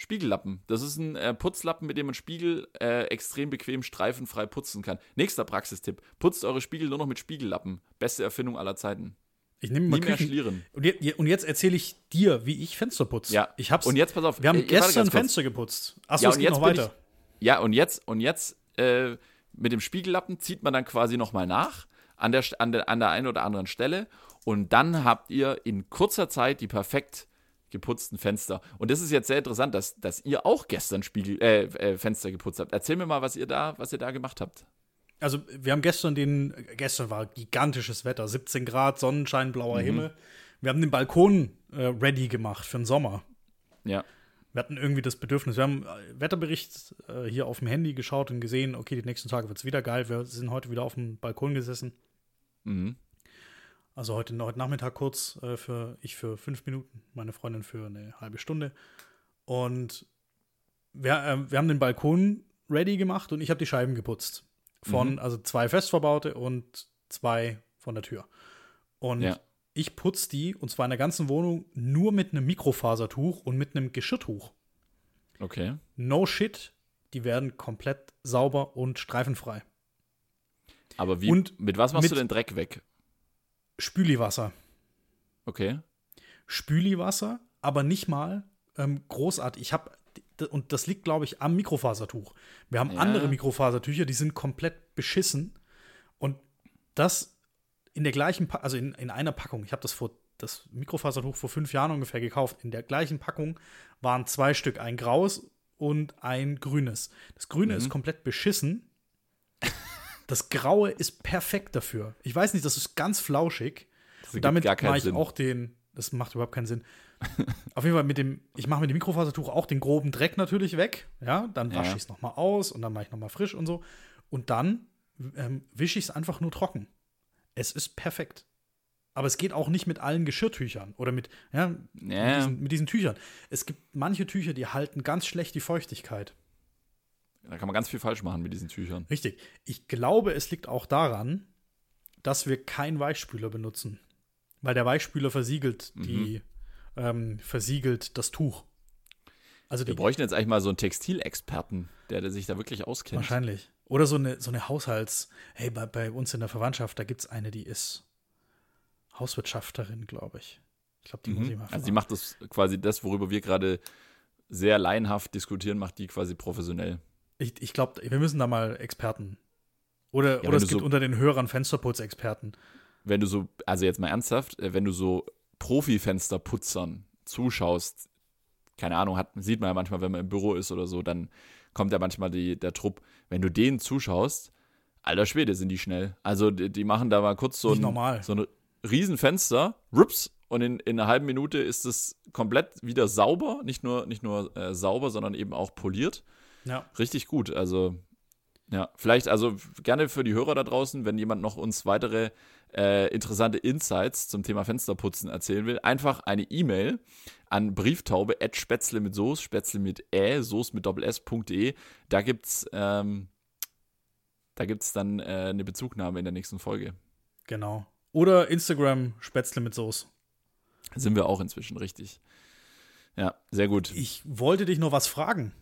Spiegellappen. Das ist ein äh, Putzlappen, mit dem man Spiegel äh, extrem bequem streifenfrei putzen kann. Nächster Praxistipp. Putzt eure Spiegel nur noch mit Spiegellappen. Beste Erfindung aller Zeiten. Ich nehme mal Nie mehr schlieren. Und, je, und jetzt erzähle ich dir, wie ich Fenster putze. Ja. Ich hab's. Und jetzt pass auf. wir haben äh, gestern. Fenster geputzt. Achso, Ja, es und geht jetzt noch weiter. Ja, und jetzt, und jetzt äh, mit dem Spiegellappen zieht man dann quasi nochmal nach an der, an, der, an der einen oder anderen Stelle Und dann habt ihr in kurzer Zeit die perfekt geputzten Fenster. Und das ist jetzt sehr interessant, dass, dass ihr auch gestern Spiegel, äh, äh, Fenster geputzt habt. Erzähl mir mal, was ihr da, was ihr da gemacht habt. Also, wir haben gestern den, gestern war gigantisches Wetter, 17 Grad, Sonnenschein, blauer mhm. Himmel. Wir haben den Balkon äh, ready gemacht für den Sommer. Ja. Wir hatten irgendwie das Bedürfnis. Wir haben äh, Wetterbericht äh, hier auf dem Handy geschaut und gesehen, okay, die nächsten Tage wird es wieder geil. Wir sind heute wieder auf dem Balkon gesessen. Mhm. Also heute, heute Nachmittag kurz äh, für ich für fünf Minuten, meine Freundin für eine halbe Stunde. Und wir, äh, wir haben den Balkon ready gemacht und ich habe die Scheiben geputzt. Von, mhm. also zwei festverbaute und zwei von der Tür. Und ja. ich putze die, und zwar in der ganzen Wohnung, nur mit einem Mikrofasertuch und mit einem Geschirrtuch. Okay. No shit, die werden komplett sauber und streifenfrei. Aber wie, und mit was machst mit, du den Dreck weg? Spüliwasser. Okay. Spüliwasser, aber nicht mal ähm, großartig. Ich habe und das liegt, glaube ich, am Mikrofasertuch. Wir haben ja. andere Mikrofasertücher, die sind komplett beschissen. Und das in der gleichen, pa also in, in einer Packung. Ich habe das vor das Mikrofasertuch vor fünf Jahren ungefähr gekauft. In der gleichen Packung waren zwei Stück, ein graues und ein grünes. Das grüne mhm. ist komplett beschissen. Das Graue ist perfekt dafür. Ich weiß nicht, das ist ganz flauschig. Damit mache ich Sinn. auch den. Das macht überhaupt keinen Sinn. <laughs> Auf jeden Fall mit dem, ich mache mit dem Mikrofasertuch auch den groben Dreck natürlich weg. Ja, dann wasche ja. ich es nochmal aus und dann mache ich nochmal frisch und so. Und dann ähm, wische ich es einfach nur trocken. Es ist perfekt. Aber es geht auch nicht mit allen Geschirrtüchern oder mit, ja, ja. Mit, diesen, mit diesen Tüchern. Es gibt manche Tücher, die halten ganz schlecht die Feuchtigkeit. Da kann man ganz viel falsch machen mit diesen Tüchern. Richtig. Ich glaube, es liegt auch daran, dass wir keinen Weichspüler benutzen. Weil der Weichspüler versiegelt mhm. die, ähm, versiegelt das Tuch. Also wir bräuchten jetzt eigentlich mal so einen Textilexperten, der, der sich da wirklich auskennt. Wahrscheinlich. Oder so eine, so eine Haushalts-, hey, bei, bei uns in der Verwandtschaft, da gibt es eine, die ist Hauswirtschafterin, glaube ich. Ich glaube, die mhm. muss ich mal fragen. Also sie macht das quasi das, worüber wir gerade sehr laienhaft diskutieren, macht die quasi professionell. Ich, ich glaube, wir müssen da mal Experten. Oder, ja, oder es gibt so, unter den Hörern Fensterputz-Experten. Wenn du so, also jetzt mal ernsthaft, äh, wenn du so Profi-Fensterputzern zuschaust, keine Ahnung, hat, sieht man ja manchmal, wenn man im Büro ist oder so, dann kommt ja manchmal die, der Trupp. Wenn du denen zuschaust, alter Schwede, sind die schnell. Also die, die machen da mal kurz so ein, so ein Riesenfenster, rups, und in, in einer halben Minute ist es komplett wieder sauber. Nicht nur, nicht nur äh, sauber, sondern eben auch poliert. Ja. Richtig gut. Also, ja, vielleicht, also gerne für die Hörer da draußen, wenn jemand noch uns weitere äh, interessante Insights zum Thema Fensterputzen erzählen will, einfach eine E-Mail an brieftaube at spätzle mit Soße, spätzle mit ä, Soße mit doppel s.de. Da gibt's, ähm, da gibt's dann äh, eine Bezugnahme in der nächsten Folge. Genau. Oder Instagram Spätzle mit Soße. Sind wir auch inzwischen richtig. Ja, sehr gut. Ich wollte dich noch was fragen.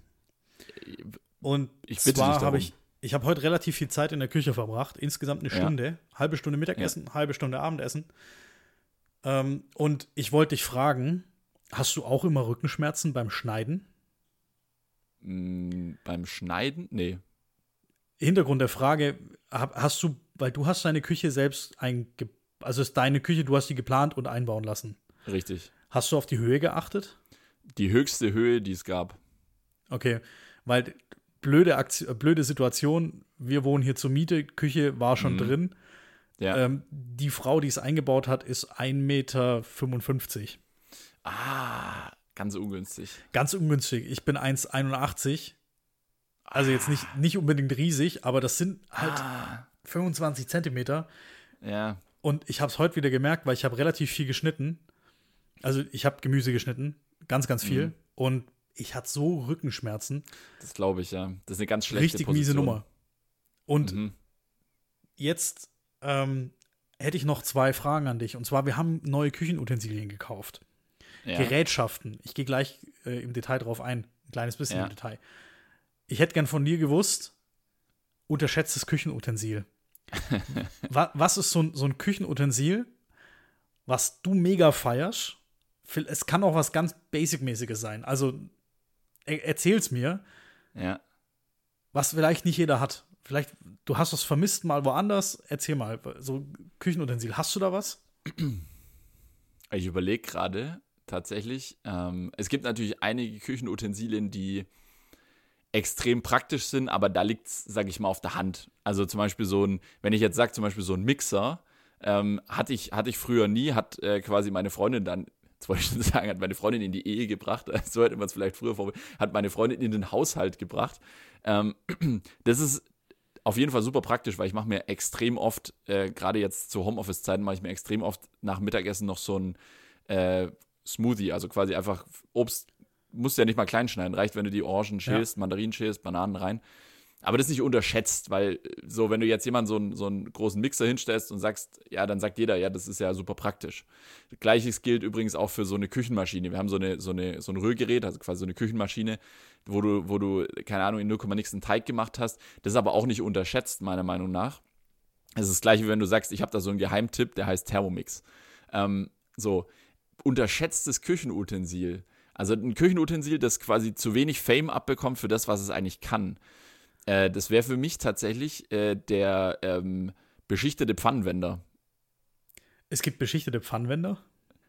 Und ich bitte zwar habe ich, ich habe heute relativ viel Zeit in der Küche verbracht, insgesamt eine Stunde, ja. halbe Stunde Mittagessen, ja. halbe Stunde Abendessen. Ähm, und ich wollte dich fragen, hast du auch immer Rückenschmerzen beim Schneiden? Mm, beim Schneiden? Nee. Hintergrund der Frage, hast du, weil du hast deine Küche selbst einge also ist deine Küche, du hast die geplant und einbauen lassen. Richtig. Hast du auf die Höhe geachtet? Die höchste Höhe, die es gab. Okay, weil blöde, Aktion, äh, blöde Situation, wir wohnen hier zur Miete, Küche war schon mhm. drin. Ja. Ähm, die Frau, die es eingebaut hat, ist 1,55 Meter. Ah, ganz ungünstig. Ganz ungünstig. Ich bin 1,81. Also jetzt nicht, ah. nicht unbedingt riesig, aber das sind halt ah. 25 Zentimeter. Ja. Und ich habe es heute wieder gemerkt, weil ich habe relativ viel geschnitten. Also ich habe Gemüse geschnitten, ganz, ganz viel. Mhm. Und ich hatte so Rückenschmerzen. Das glaube ich, ja. Das ist eine ganz schlechte Richtig Position. miese Nummer. Und mhm. jetzt ähm, hätte ich noch zwei Fragen an dich. Und zwar, wir haben neue Küchenutensilien gekauft. Ja. Gerätschaften. Ich gehe gleich äh, im Detail drauf ein. Ein kleines bisschen ja. im Detail. Ich hätte gern von dir gewusst, unterschätztes Küchenutensil. <laughs> was ist so, so ein Küchenutensil, was du mega feierst? Es kann auch was ganz Basic-mäßiges sein. Also erzähl's mir. Ja. Was vielleicht nicht jeder hat. Vielleicht, du hast es vermisst mal woanders. Erzähl mal, so Küchenutensil. Hast du da was? Ich überlege gerade tatsächlich. Ähm, es gibt natürlich einige Küchenutensilien, die extrem praktisch sind, aber da liegt es, sage ich mal, auf der Hand. Also zum Beispiel so ein, wenn ich jetzt sage, zum Beispiel so ein Mixer, ähm, hatte, ich, hatte ich früher nie, hat äh, quasi meine Freundin dann, <laughs> jetzt wollte ich schon sagen, hat meine Freundin in die Ehe gebracht, <laughs> so hätte man es vielleicht früher vor, hat meine Freundin in den Haushalt gebracht. Ähm, <clears throat> das ist auf jeden Fall super praktisch, weil ich mache mir extrem oft, äh, gerade jetzt zu Homeoffice-Zeiten, mache ich mir extrem oft nach Mittagessen noch so ein äh, Smoothie, also quasi einfach Obst, musst du ja nicht mal klein schneiden, reicht, wenn du die Orangen schälst, ja. Mandarinen schälst, Bananen rein. Aber das ist nicht unterschätzt, weil äh, so, wenn du jetzt jemanden so einen, so einen großen Mixer hinstellst und sagst, ja, dann sagt jeder, ja, das ist ja super praktisch. Gleiches gilt übrigens auch für so eine Küchenmaschine. Wir haben so, eine, so, eine, so ein Rührgerät, also quasi so eine Küchenmaschine, wo du, wo du, keine Ahnung, in 0, nix einen Teig gemacht hast. Das ist aber auch nicht unterschätzt, meiner Meinung nach. Es ist das gleiche, wie wenn du sagst, ich habe da so einen Geheimtipp, der heißt Thermomix. Ähm, so, unterschätztes Küchenutensil. Also ein Küchenutensil, das quasi zu wenig Fame abbekommt für das, was es eigentlich kann. Äh, das wäre für mich tatsächlich äh, der ähm, beschichtete Pfannenwender. Es gibt beschichtete Pfannenwender?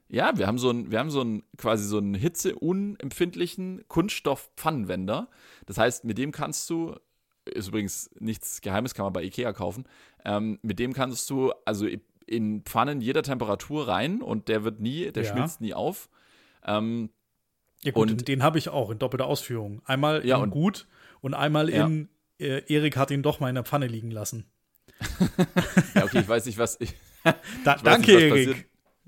Ja, wir haben so einen, wir haben so einen quasi so einen hitzeunempfindlichen Kunststoff-Pfannenwender. Das heißt, mit dem kannst du, ist übrigens nichts Geheimes, kann man bei Ikea kaufen. Ähm, mit dem kannst du also in Pfannen jeder Temperatur rein und der wird nie, der ja. schmilzt nie auf. Ähm, ja gut, und, den habe ich auch in doppelter Ausführung. Einmal ja, in und, gut und einmal ja. in äh, Erik hat ihn doch mal in der Pfanne liegen lassen. <laughs> ja, okay, ich weiß nicht, was. Ich, <laughs> da, ich danke, nicht, Erik. Passiert.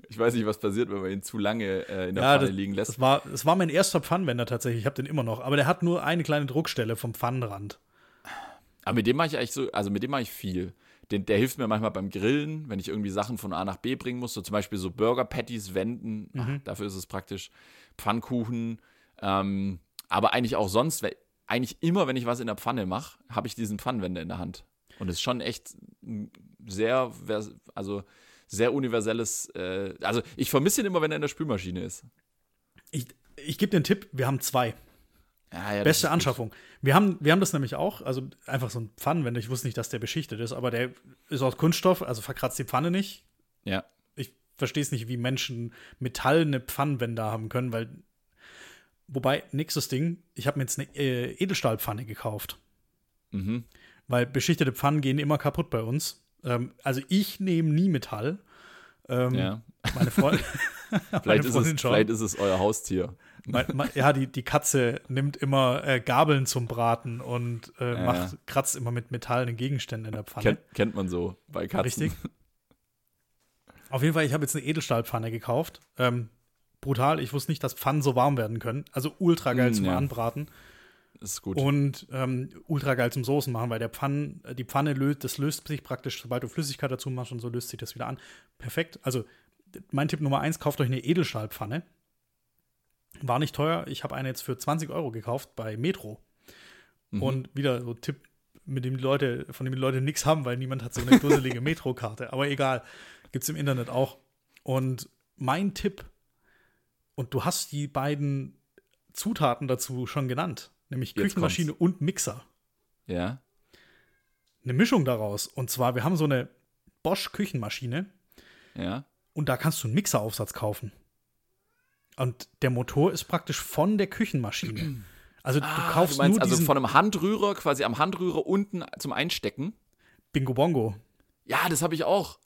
Ich weiß nicht, was passiert, wenn man ihn zu lange äh, in der ja, Pfanne das, liegen lässt. Das war, das war mein erster Pfannenwender tatsächlich. Ich habe den immer noch. Aber der hat nur eine kleine Druckstelle vom Pfannenrand. Aber mit dem mache ich eigentlich so, also mit dem mache ich viel. Den, der hilft mir manchmal beim Grillen, wenn ich irgendwie Sachen von A nach B bringen muss. So zum Beispiel so Burger Patties wenden. Mhm. Ach, dafür ist es praktisch. Pfannkuchen. Ähm, aber eigentlich auch sonst, eigentlich immer, wenn ich was in der Pfanne mache, habe ich diesen Pfannenwender in der Hand. Und es ist schon echt sehr, also sehr universelles, äh, also ich vermisse ihn immer, wenn er in der Spülmaschine ist. Ich, ich gebe dir einen Tipp, wir haben zwei. Ja, ja, Beste Anschaffung. Wir haben, wir haben das nämlich auch, also einfach so ein Pfannenwender. Ich wusste nicht, dass der beschichtet ist, aber der ist aus Kunststoff, also verkratzt die Pfanne nicht. Ja. Ich verstehe es nicht, wie Menschen metallene Pfannenwender haben können, weil Wobei, nächstes Ding, ich habe mir jetzt eine äh, Edelstahlpfanne gekauft. Mhm. Weil beschichtete Pfannen gehen immer kaputt bei uns. Ähm, also ich nehme nie Metall. Ähm, ja. Meine, Freund <laughs> vielleicht, ist es, vielleicht ist es euer Haustier. Mein, mein, ja, die, die Katze nimmt immer äh, Gabeln zum Braten und äh, ja. macht, kratzt immer mit metallenen Gegenständen in der Pfanne. Kennt, kennt man so bei Katzen. Richtig. <laughs> Auf jeden Fall, ich habe jetzt eine Edelstahlpfanne gekauft. Ähm, brutal. Ich wusste nicht, dass Pfannen so warm werden können. Also ultra geil mm, zum ja. Anbraten. Ist gut. Und ähm, ultra geil zum Soßen machen, weil der Pfann, die Pfanne löst, das löst sich praktisch, sobald du Flüssigkeit dazu machst und so löst sich das wieder an. Perfekt. Also mein Tipp Nummer eins, kauft euch eine Edelstahlpfanne. War nicht teuer. Ich habe eine jetzt für 20 Euro gekauft bei Metro. Mhm. Und wieder so Tipp, mit dem die Leute, von dem die Leute nichts haben, weil niemand hat so eine dusselige <laughs> Metro-Karte. Aber egal, gibt es im Internet auch. Und mein Tipp und du hast die beiden Zutaten dazu schon genannt, nämlich Jetzt Küchenmaschine kommt's. und Mixer. Ja. Eine Mischung daraus. Und zwar, wir haben so eine Bosch Küchenmaschine. Ja. Und da kannst du einen Mixeraufsatz kaufen. Und der Motor ist praktisch von der Küchenmaschine. <clears throat> Also ah, du kaufst du meinst nur also von einem Handrührer, quasi am Handrührer unten zum Einstecken. Bingo Bongo. Ja, das habe ich auch.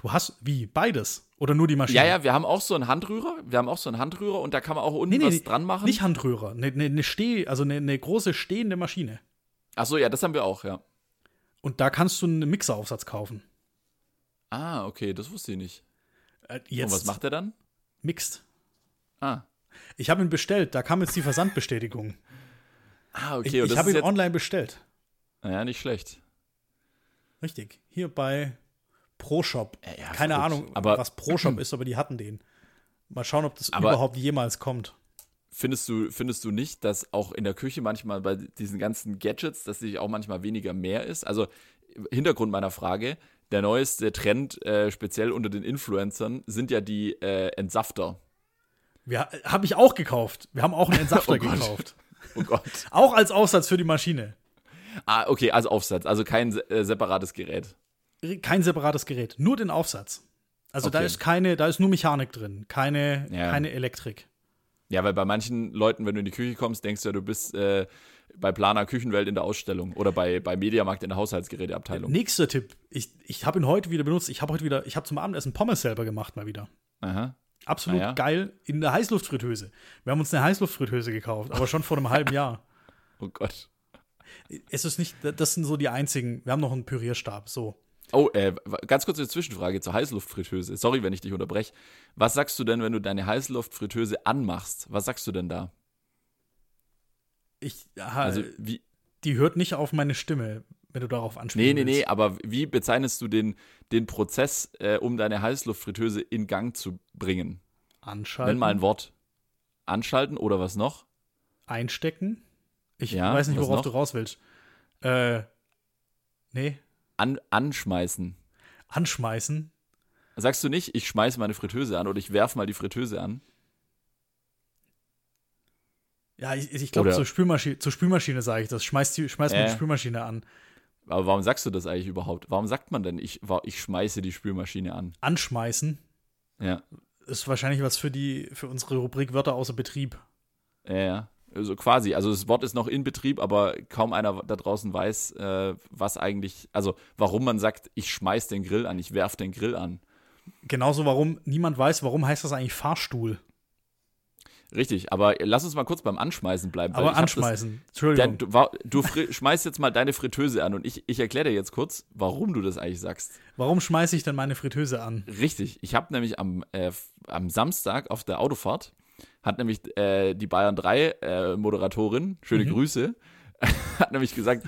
Du hast wie beides oder nur die Maschine? Ja, ja, wir haben auch so einen Handrührer. Wir haben auch so einen Handrührer und da kann man auch unten nee, nee, was dran machen. Nicht Handrührer, eine ne, ne Steh, also eine ne große stehende Maschine. Ach so, ja, das haben wir auch, ja. Und da kannst du einen Mixeraufsatz kaufen. Ah, okay, das wusste ich nicht. Äh, jetzt und was macht er dann? Mixt. Ah. Ich habe ihn bestellt, da kam jetzt die Versandbestätigung. ah, okay. Ich, ich habe ihn online bestellt. Naja, nicht schlecht. Richtig. Hier bei ProShop. Ja, ja, Keine Ahnung, aber, was ProShop <clears throat> ist, aber die hatten den. Mal schauen, ob das überhaupt jemals kommt. Findest du, findest du nicht, dass auch in der Küche manchmal bei diesen ganzen Gadgets, dass sich auch manchmal weniger mehr ist? Also, Hintergrund meiner Frage, der neueste Trend, äh, speziell unter den Influencern, sind ja die äh, Entsafter. Ja, habe ich auch gekauft. Wir haben auch einen <laughs> Entsafter oh gekauft. <laughs> Oh Gott. auch als Aufsatz für die Maschine. Ah, okay, als Aufsatz, also kein äh, separates Gerät. Kein separates Gerät, nur den Aufsatz. Also da Okay. ist keine, da ist nur Mechanik drin, keine, Ja. keine Elektrik. Ja, weil bei manchen Leuten, wenn du in die Küche kommst, denkst du ja, du bist äh, bei Planer Küchenwelt in der Ausstellung oder bei, bei Mediamarkt in der Haushaltsgeräteabteilung. Nächster Tipp. Ich, ich habe ihn heute wieder benutzt. Ich habe heute wieder, ich habe zum Abendessen Pommes selber gemacht mal wieder. Aha. Absolut Ah ja? geil in der Heißluftfritteuse. Wir haben uns eine Heißluftfritteuse gekauft, aber schon vor einem halben Jahr. <laughs> Oh Gott. Es ist nicht, das sind so die einzigen. Wir haben noch einen Pürierstab, so. Oh, äh, ganz kurz eine Zwischenfrage zur Heißluftfritteuse. Sorry, wenn ich dich unterbreche. Was sagst du denn, wenn du deine Heißluftfritteuse anmachst? Was sagst du denn da? Ich, Also, also, wie, die hört nicht auf meine Stimme, wenn du darauf nee, anspielst. nee, nee, aber wie bezeichnest du den, den Prozess, äh, um deine Heißluftfritteuse in Gang zu bringen? Anschalten, Nenn mal ein Wort. Anschalten oder was noch? einstecken. Ich Ja, weiß nicht, worauf noch? du raus willst. Äh, nee, An, anschmeißen. anschmeißen. Sagst du nicht, ich schmeiße meine Fritteuse an oder ich werfe mal die Fritteuse an? Ja, ich, ich glaube, zur Spülmaschine, zur Spülmaschine sage ich das. Schmeiß, die, schmeiß Äh. die Spülmaschine an. Aber warum sagst du das eigentlich überhaupt? Warum sagt man denn, ich, ich schmeiße die Spülmaschine an? Anschmeißen Ja, ist wahrscheinlich was für die, für unsere Rubrik Wörter außer Betrieb. ja, ja. Also quasi. Also das Wort ist noch in Betrieb, aber kaum einer da draußen weiß, äh, was eigentlich, also warum man sagt, ich schmeiß den Grill an, ich werf den Grill an. Genauso, warum niemand weiß, warum heißt das eigentlich Fahrstuhl. Richtig, aber lass uns mal kurz beim Anschmeißen bleiben. Aber anschmeißen. Das, Entschuldigung. ja, du du schmeißt jetzt mal deine Fritteuse an und ich, ich erkläre dir jetzt kurz, warum du das eigentlich sagst. warum schmeiße ich denn meine Fritteuse an? Richtig. Ich habe nämlich am, äh, am Samstag auf der Autofahrt, hat nämlich äh, die Bayern 3 äh, Moderatorin, schöne Mhm. Grüße, <laughs> hat nämlich gesagt,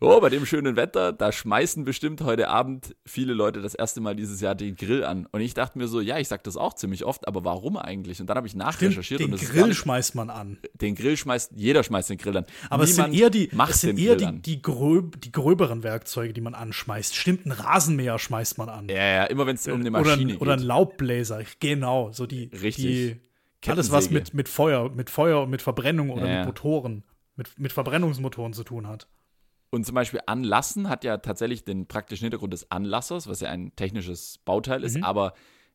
oh, bei dem schönen Wetter, da schmeißen bestimmt heute Abend viele Leute das erste Mal dieses Jahr den Grill an. Und ich dachte mir so, ja, ich sag das auch ziemlich oft, aber warum eigentlich? Und dann habe ich Den, nachrecherchiert den und das Grill nicht, schmeißt man an. den Grill schmeißt, jeder schmeißt den Grill an. Aber es sind Niemand eher, die, es sind den eher die, die, gröb, die gröberen Werkzeuge, die man anschmeißt. Stimmt, ein Rasenmäher schmeißt man an. Ja, ja, immer wenn es um eine oder, Maschine ein, oder ein geht. Laubbläser. Genau, so die. Richtig. Die, alles, was mit, mit Feuer, mit Feuer und mit Verbrennung oder Ja, mit Motoren, mit, mit Verbrennungsmotoren zu tun hat. Und zum Beispiel Anlassen hat ja tatsächlich den praktischen Hintergrund des Anlassers, was ja ein technisches Bauteil ist, Mhm. aber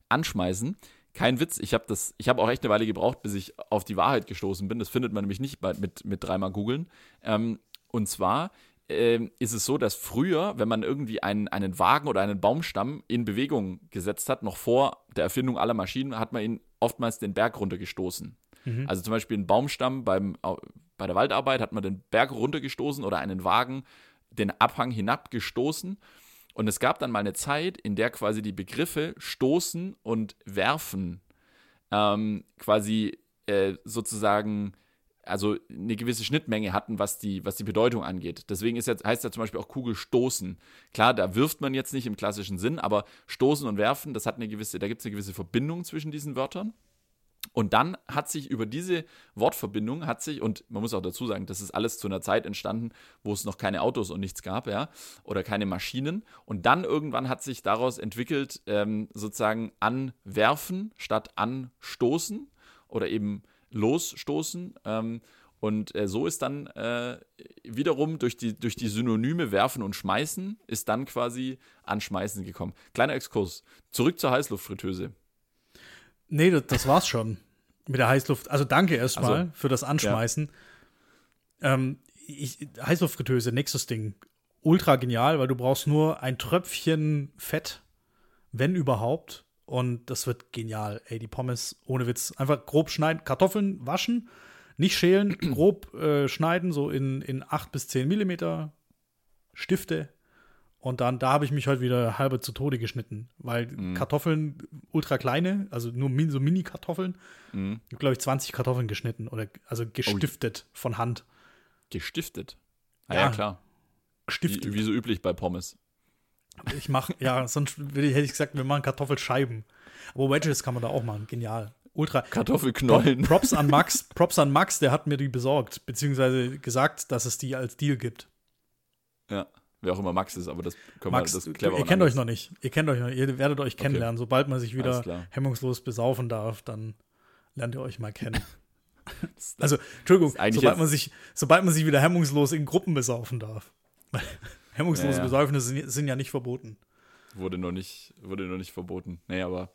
Anschmeißen, kein Witz, ich habe das, ich habe auch echt eine Weile gebraucht, bis ich auf die Wahrheit gestoßen bin. Das findet man nämlich nicht mit, mit dreimal googeln. Ähm, und zwar ähm, ist es so, dass früher, wenn man irgendwie einen, einen Wagen oder einen Baumstamm in Bewegung gesetzt hat, noch vor der Erfindung aller Maschinen, hat man ihn oftmals den Berg runtergestoßen. Mhm. Also zum Beispiel ein Baumstamm beim, bei der Waldarbeit hat man den Berg runtergestoßen oder einen Wagen den Abhang hinabgestoßen. Und es gab dann mal eine Zeit, in der quasi die Begriffe stoßen und werfen ähm, quasi äh, sozusagen also eine gewisse Schnittmenge hatten, was die, was die Bedeutung angeht. Deswegen ist jetzt, heißt ja zum Beispiel auch Kugel stoßen. Klar, da wirft man jetzt nicht im klassischen Sinn, aber stoßen und werfen, das hat eine gewisse, da gibt es eine gewisse Verbindung zwischen diesen Wörtern. Und dann hat sich über diese Wortverbindung hat sich, und man muss auch dazu sagen, das ist alles zu einer Zeit entstanden, wo es noch keine Autos und nichts gab, ja, oder keine Maschinen. Und dann irgendwann hat sich daraus entwickelt, ähm, sozusagen anwerfen statt anstoßen oder eben losstoßen. Ähm, und äh, so ist dann äh, wiederum durch die, durch die Synonyme werfen und schmeißen, ist dann quasi anschmeißen gekommen. Kleiner Exkurs. Zurück zur Heißluftfritteuse. Nee, das, das war's schon mit der Heißluft. Also danke erstmal Also, für das Anschmeißen. Ähm, ich, Heißluftfritteuse, nächstes Ding. Ultra genial, weil du brauchst nur ein Tröpfchen Fett, wenn überhaupt. Und das wird genial. Ey, die Pommes, ohne Witz. Einfach grob schneiden, Kartoffeln waschen, nicht schälen, <clears throat> grob äh, schneiden, so in, in 8 bis 10 Millimeter Stifte. Und dann, da habe ich mich heute wieder halbe zu Tode geschnitten, weil Kartoffeln ultra kleine, also nur min, so Mini-Kartoffeln. Mhm. Ich habe, glaube ich, 20 Kartoffeln geschnitten oder also gestiftet von Hand. Gestiftet. Ah, Ja. ja, klar. Gestiftet. Wie, wie so üblich bei Pommes. Ich mache, ja, sonst hätte ich gesagt, wir machen Kartoffelscheiben. Aber Wedges kann man da auch machen. Genial. Ultra. Kartoffelknollen. Props an Max, Props an Max, der hat mir die besorgt, beziehungsweise gesagt, dass es die als Deal gibt. Ja, wer auch immer Max ist, aber das können Max, wir das ihr klären wir kennt euch noch nicht. Ihr kennt euch noch, ihr werdet euch kennenlernen. Sobald man sich wieder hemmungslos besaufen darf, dann lernt ihr euch mal kennen. <laughs> Also, Entschuldigung, sobald man, sich, sobald man sich wieder hemmungslos in Gruppen besaufen darf. <laughs> Hemmungslose Ja, ja. Besäufnisse sind, sind ja nicht verboten. wurde noch nicht, wurde noch nicht verboten. Nee, aber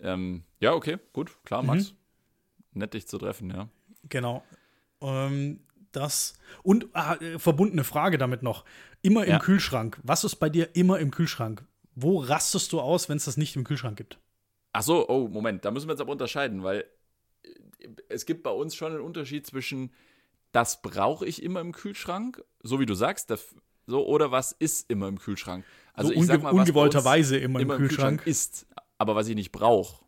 ähm, ja, okay, gut, klar, Max. Mhm. Nett, dich zu treffen, ja. Genau. Ähm, das und ah, äh, verbundene Frage damit noch. Immer im ja. Kühlschrank. Was ist bei dir immer im Kühlschrank? Wo rastest du aus, wenn es das nicht im Kühlschrank gibt? Ach so, oh, Moment, da müssen wir jetzt aber unterscheiden, weil äh, es gibt bei uns schon einen Unterschied zwischen das brauche ich immer im Kühlschrank, so wie du sagst, das, so, oder was ist immer im Kühlschrank. Also so ich sag mal, ungewollterweise immer, immer, im Kühlschrank. Kühlschrank ist, aber was ich nicht brauche.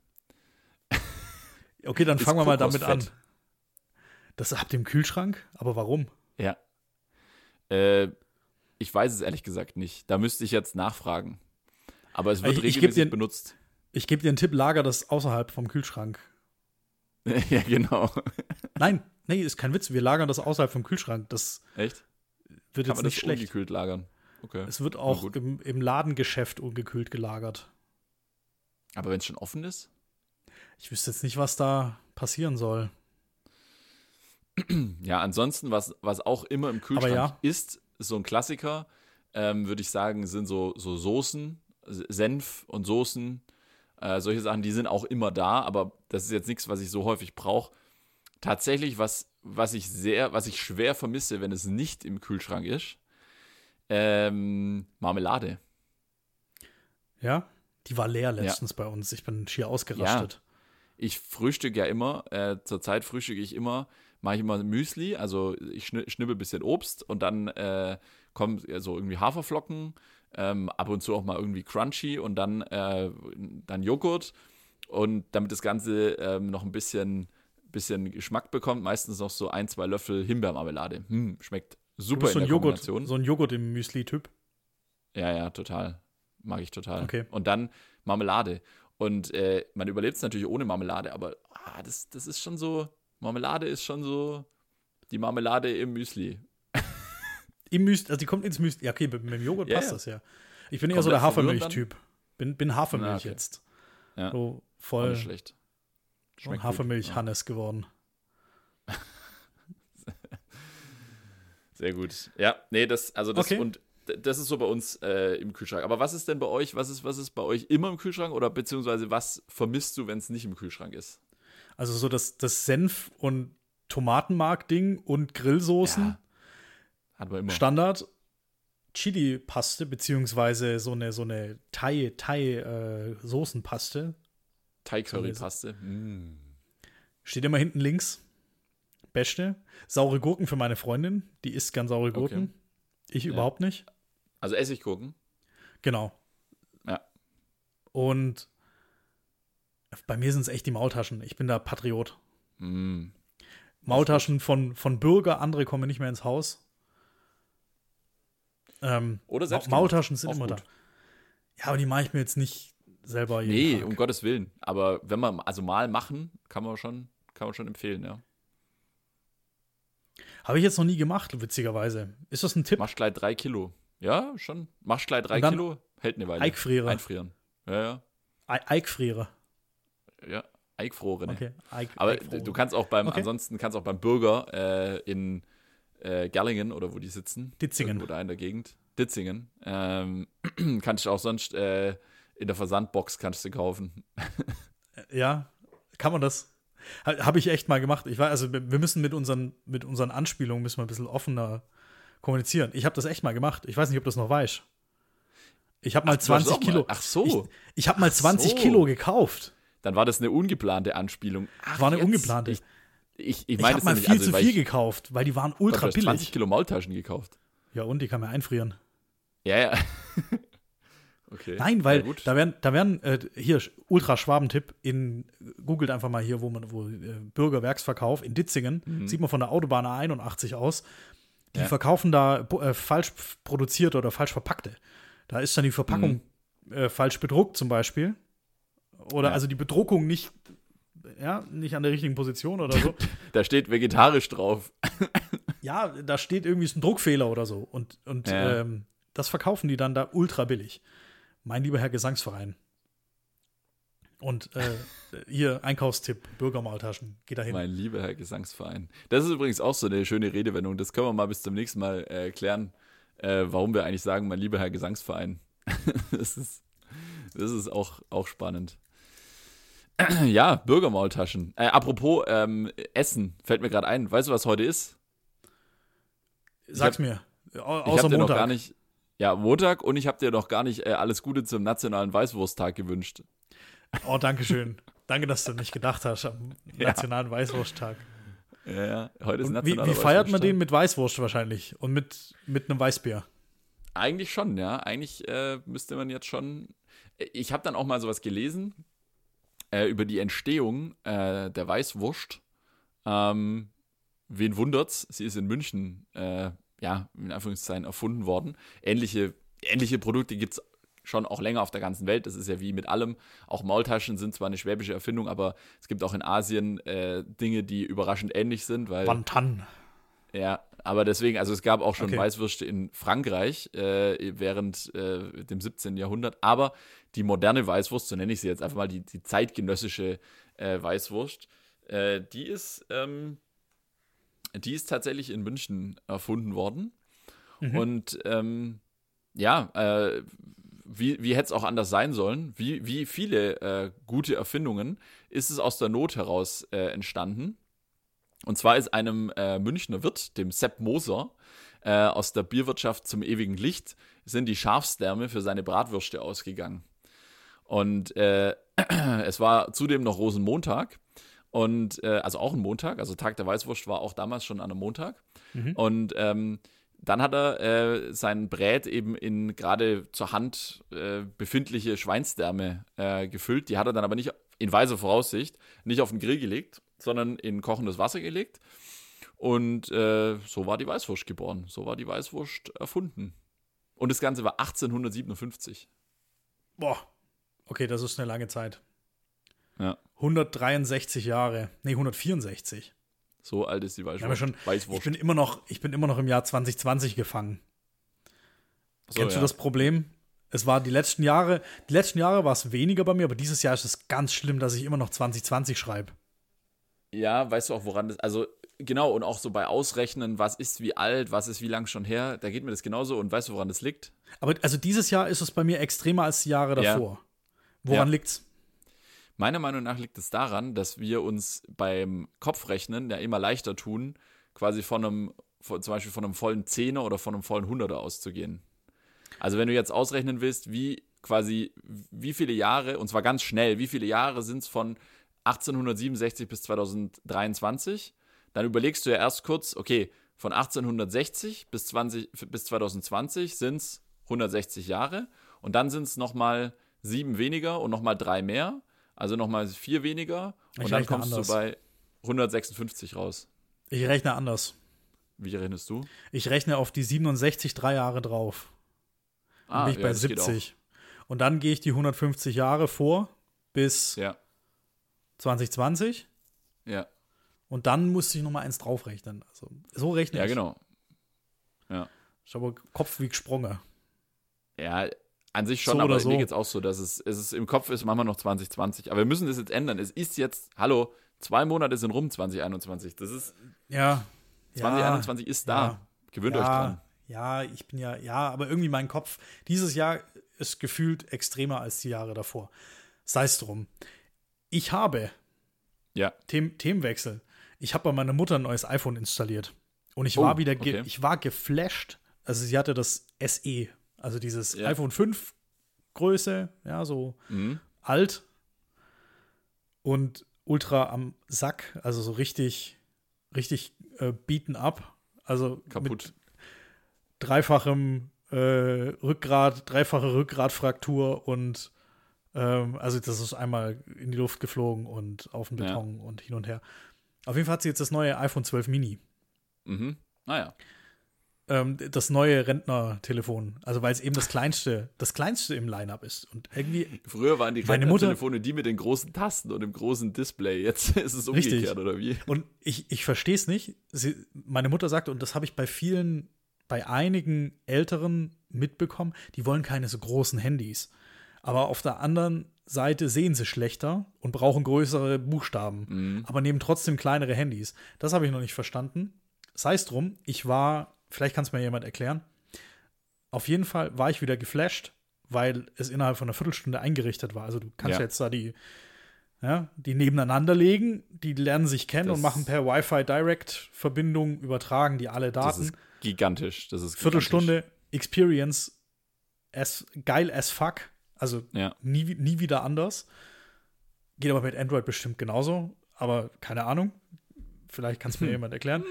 okay, dann <laughs> fangen wir mal damit an. Das habt ihr im Kühlschrank? Aber warum? Ja. Äh, ich weiß es ehrlich gesagt nicht. Da müsste ich jetzt nachfragen. Aber es wird ich, regelmäßig dir, benutzt. Ich gebe dir einen Tipp, lager das außerhalb vom Kühlschrank. <laughs> ja, genau. Nein, nee, ist kein Witz. Wir lagern das außerhalb vom Kühlschrank. Das Echt? Wird Kann jetzt nicht schlecht. ungekühlt lagern. Okay. Es wird auch im, im Ladengeschäft ungekühlt gelagert. Aber wenn es schon offen ist? Ich wüsste jetzt nicht, was da passieren soll. Ja, ansonsten, was, was auch immer im Kühlschrank ja. ist, ist so ein Klassiker, ähm, würde ich sagen, sind so, so Soßen, Senf und Soßen, äh, solche Sachen, die sind auch immer da, aber das ist jetzt nichts, was ich so häufig brauche. Tatsächlich, was, was ich sehr, was ich schwer vermisse, wenn es nicht im Kühlschrank ist, ähm, Marmelade. Ja, die war leer letztens ja. bei uns. Ich bin schier ausgerastet. Ja. Ich frühstücke ja immer, äh, zurzeit frühstücke ich immer mache ich immer Müsli, also ich schnibbel ein bisschen Obst und dann äh, kommen so irgendwie Haferflocken, ähm, ab und zu auch mal irgendwie Crunchy und dann, äh, dann Joghurt und damit das Ganze ähm, noch ein bisschen, bisschen Geschmack bekommt, meistens noch so ein, zwei Löffel Himbeermarmelade. Hm, schmeckt super so in der Joghurt, Kombination. So ein Joghurt im Müsli-Typ? Ja, ja, total. Mag ich total. Okay. Und dann Marmelade. Und äh, man überlebt es natürlich ohne Marmelade, aber ah, das, das ist schon so, Marmelade ist schon so die Marmelade im Müsli. <laughs> Im Müsli, also die kommt ins Müsli. Ja, okay, mit, mit dem Joghurt passt das ja. Ich bin eher so der Hafermilch-Typ. Bin, bin Hafermilch ah, okay. jetzt. Ja. So voll. Nicht schlecht. Schmeckt Hafermilch-Hannes ja. geworden. <laughs> Sehr gut. Ja, nee, das, also das okay. und das ist so bei uns äh, im Kühlschrank. Aber was ist denn bei euch, was ist, was ist bei euch immer im Kühlschrank oder beziehungsweise was vermisst du, wenn es nicht im Kühlschrank ist? Also so das, das Senf- und Tomatenmark-Ding und Grillsoßen. Ja, hat man immer. Standard. Chili-Paste, beziehungsweise so eine, so eine Thai, Thai äh. Thai-Curry-Paste. Mm. Steht immer hinten links. Beste. Saure Gurken für meine Freundin. Die isst gern saure Gurken. Okay. Ich ja. überhaupt nicht. Also Essiggurken? Genau. Ja. Und bei mir sind es echt die Maultaschen. Ich bin da Patriot. Mm. Maultaschen von, von Bürger, andere kommen nicht mehr ins Haus. Ähm, Oder selbst Maultaschen sind immer gut. da. Ja, aber die mache ich mir jetzt nicht selber. Nee, Tag. um Gottes Willen. Aber wenn man, also mal machen, kann man schon, kann man schon empfehlen, ja. Habe ich jetzt noch nie gemacht, witzigerweise. Ist das ein Tipp? Machst gleich drei Kilo. Ja, schon. Machst gleich drei Kilo, hält eine Weile. Eikfriere. Einfrieren. Ja, ja. Eikfriere. Ja, Eikfrorene. Okay, Eik, Aber Eikfrore. du kannst auch beim, okay. ansonsten kannst auch beim Bürger äh, in äh, Gerlingen oder wo die sitzen. Ditzingen. Oder in der Gegend. Ditzingen. Ähm, <clears throat> kannst du auch sonst äh, in der Versandbox kannst du kaufen. ja, kann man das? Habe ich echt mal gemacht. Ich war, also wir müssen mit unseren, mit unseren Anspielungen müssen wir ein bisschen offener kommunizieren. Ich habe das echt mal gemacht. Ich weiß nicht, ob du das noch weißt. Ich habe mal Ach, 20 Kilo. Mal. Ach so. Ich, ich habe mal 20 so. Kilo gekauft dann war das eine ungeplante Anspielung. Ach, war eine jetzt, ungeplante. Ich, ich, ich, ich habe mal viel also, zu viel ich, gekauft, weil die waren ultra billig. 20 Kilo Maultaschen gekauft. Ja, und die kann man einfrieren. Ja, ja. Okay. Nein, weil da werden, da werden äh, hier ultra Schwabentipp in googelt einfach mal hier, wo man wo äh, Bürgerwerksverkauf in Ditzingen, mhm. sieht man von der Autobahn A81 aus. Die ja. verkaufen da äh, falsch produzierte oder falsch verpackte. Da ist dann die Verpackung mhm. äh, falsch bedruckt zum Beispiel. Oder ja. also die Bedruckung nicht, ja, nicht an der richtigen Position oder so. <laughs> da steht vegetarisch drauf. <laughs> ja, da steht irgendwie ist ein Druckfehler oder so. Und, und ja. ähm, das verkaufen die dann da ultra billig. Mein lieber Herr Gesangsverein. Und äh, hier Einkaufstipp, Bürgermaltaschen, geht dahin. Mein lieber Herr Gesangsverein. Das ist übrigens auch so eine schöne Redewendung. Das können wir mal bis zum nächsten Mal äh, klären, äh, warum wir eigentlich sagen, mein lieber Herr Gesangsverein. <laughs> das ist Das ist auch, auch spannend. <clears throat> Ja, Bürgermaultaschen. Äh, apropos ähm, Essen, fällt mir gerade ein. Weißt du, was heute ist? Sag's hab, mir. Au ich hab dir noch gar nicht. Ja, Montag und ich habe dir noch gar nicht äh, alles Gute zum Nationalen Weißwursttag gewünscht. Oh, danke schön. danke, dass du nicht gedacht hast am ja. Nationalen Weißwursttag. Ja, ja, heute ist Nationaler Wie, wie feiert man den mit Weißwurst wahrscheinlich und mit, mit einem Weißbier? Eigentlich schon, ja. Eigentlich äh, müsste man jetzt schon. Ich habe dann auch mal sowas gelesen äh, über die Entstehung äh, der Weißwurst. Ähm, wen wundert's? Sie ist in München, äh, ja, in Anführungszeichen erfunden worden. Ähnliche, ähnliche Produkte gibt es schon auch länger auf der ganzen Welt. Das ist ja wie mit allem. Auch Maultaschen sind zwar eine schwäbische Erfindung, aber es gibt auch in Asien äh, Dinge, die überraschend ähnlich sind. Weil, Wantan. Ja, aber deswegen, also es gab auch schon okay. Weißwürste in Frankreich äh, während äh, dem 17. Jahrhundert, aber die moderne Weißwurst, so nenne ich sie jetzt einfach mal, die, die zeitgenössische äh, Weißwurst, äh, die ist, ähm, die ist tatsächlich in München erfunden worden. Mhm. Und ähm, ja, äh, wie, wie hätte es auch anders sein sollen? Wie, wie viele äh, gute Erfindungen ist es aus der Not heraus äh, entstanden? Und zwar ist einem äh, Münchner Wirt, dem Sepp Moser, äh, aus der Bierwirtschaft zum ewigen Licht, sind die Schafsdärme für seine Bratwürste ausgegangen. Und äh, <clears throat> es war zudem noch Rosenmontag. Und äh, also auch ein Montag, also Tag der Weißwurst war auch damals schon an einem Montag. Mhm. Und ähm, dann hat er äh, sein Brät eben in gerade zur Hand äh, befindliche Schweinsdärme äh, gefüllt. Die hat er dann aber nicht in weiser Voraussicht nicht auf den Grill gelegt, sondern in kochendes Wasser gelegt. Und äh, so war die Weißwurst geboren. So war die Weißwurst erfunden. Und das Ganze war 1857. Boah, okay, das ist eine lange Zeit. Ja. 163 Jahre. Nee, 164. So alt ist die Weißwurst. Schon, Weißwurst. Ich, bin immer noch, ich bin immer noch im Jahr 2020 gefangen. So, Kennst ja. du das Problem? Es war die letzten Jahre, die letzten Jahre war es weniger bei mir, aber dieses Jahr ist es ganz schlimm, dass ich immer noch 2020 schreibe. Ja, weißt du auch, woran das, also genau, und auch so bei Ausrechnen, was ist wie alt, was ist wie lang schon her, da geht mir das genauso und weißt du, woran das liegt? Aber also dieses Jahr ist es bei mir extremer als die Jahre davor. Ja. Woran ja. liegt's? Meiner Meinung nach liegt es daran, dass wir uns beim Kopfrechnen ja immer leichter tun, quasi von einem, von, zum Beispiel von einem vollen Zehner oder von einem vollen Hunderter auszugehen. Also wenn du jetzt ausrechnen willst, wie quasi, wie viele Jahre, und zwar ganz schnell, wie viele Jahre sind es von 1867 bis 2023, dann überlegst du ja erst kurz, okay, von 1860 bis, 20, bis 2020 sind es 160 Jahre und dann sind es nochmal sieben weniger und nochmal drei mehr also nochmal vier weniger und ich dann kommst anders. du bei 156 raus. Ich rechne anders. Wie rechnest du? Ich rechne auf die 67 drei Jahre drauf. Ah, bin ich ja, bei 70. Und dann gehe ich die 150 Jahre vor bis ja. 2020. Ja. Und dann musste ich nochmal eins draufrechnen. Also, so rechne ja, ich. Ja, genau. Ja. Ich habe Kopf wie gesprungen. Ja, an sich schon, so aber so. mir geht es auch so, dass es, es ist, im Kopf ist, machen wir noch 2020. Aber wir müssen das jetzt ändern. Es ist jetzt, hallo, zwei Monate sind rum 2021. Das ist. Ja. 2021 ja, ist da. Ja, Gewöhnt ja, euch dran. Ja, ich bin ja, ja, aber irgendwie mein Kopf, dieses Jahr ist gefühlt extremer als die Jahre davor. Sei es drum. Ich habe. Ja. Them Themenwechsel. Ich habe bei meiner Mutter ein neues iPhone installiert. Und ich oh, war wieder, okay. ich war geflasht. Also sie hatte das SE also dieses ja. iPhone 5 Größe, ja, so mhm. alt und ultra am Sack, also so richtig, richtig äh, beaten up. Also kaputt. Mit dreifachem äh, Rückgrat, dreifache Rückgratfraktur und ähm, also das ist einmal in die Luft geflogen und auf den Beton ja. und hin und her. Auf jeden Fall hat sie jetzt das neue iPhone 12 Mini. Mhm. Naja. Ah, ähm, das neue Rentnertelefon. Also weil es eben das kleinste, das kleinste im Line-Up ist. Und irgendwie. Früher waren die Rentnertelefone die mit den großen Tasten und dem großen Display. Jetzt <laughs> ist es umgekehrt, richtig. oder wie? Und ich, ich verstehe es nicht. Sie, meine Mutter sagte, und das habe ich bei vielen, bei einigen Älteren mitbekommen, die wollen keine so großen Handys. Aber auf der anderen Seite sehen sie schlechter und brauchen größere Buchstaben, mhm. aber nehmen trotzdem kleinere Handys. Das habe ich noch nicht verstanden. Sei es drum, ich war Vielleicht kann es mir jemand erklären. Auf jeden Fall war ich wieder geflasht, weil es innerhalb von einer Viertelstunde eingerichtet war. Also du kannst Ja. jetzt da die, ja, die nebeneinander legen, die lernen sich kennen Das- und machen per Wi-Fi Direct Verbindung, übertragen die alle Das Daten. ist gigantisch. Das ist gigantisch. Viertelstunde Experience as, geil as fuck. Also Ja. nie, nie wieder anders. Geht aber mit Android bestimmt genauso. Aber keine Ahnung. Vielleicht kann es mir <laughs> jemand erklären.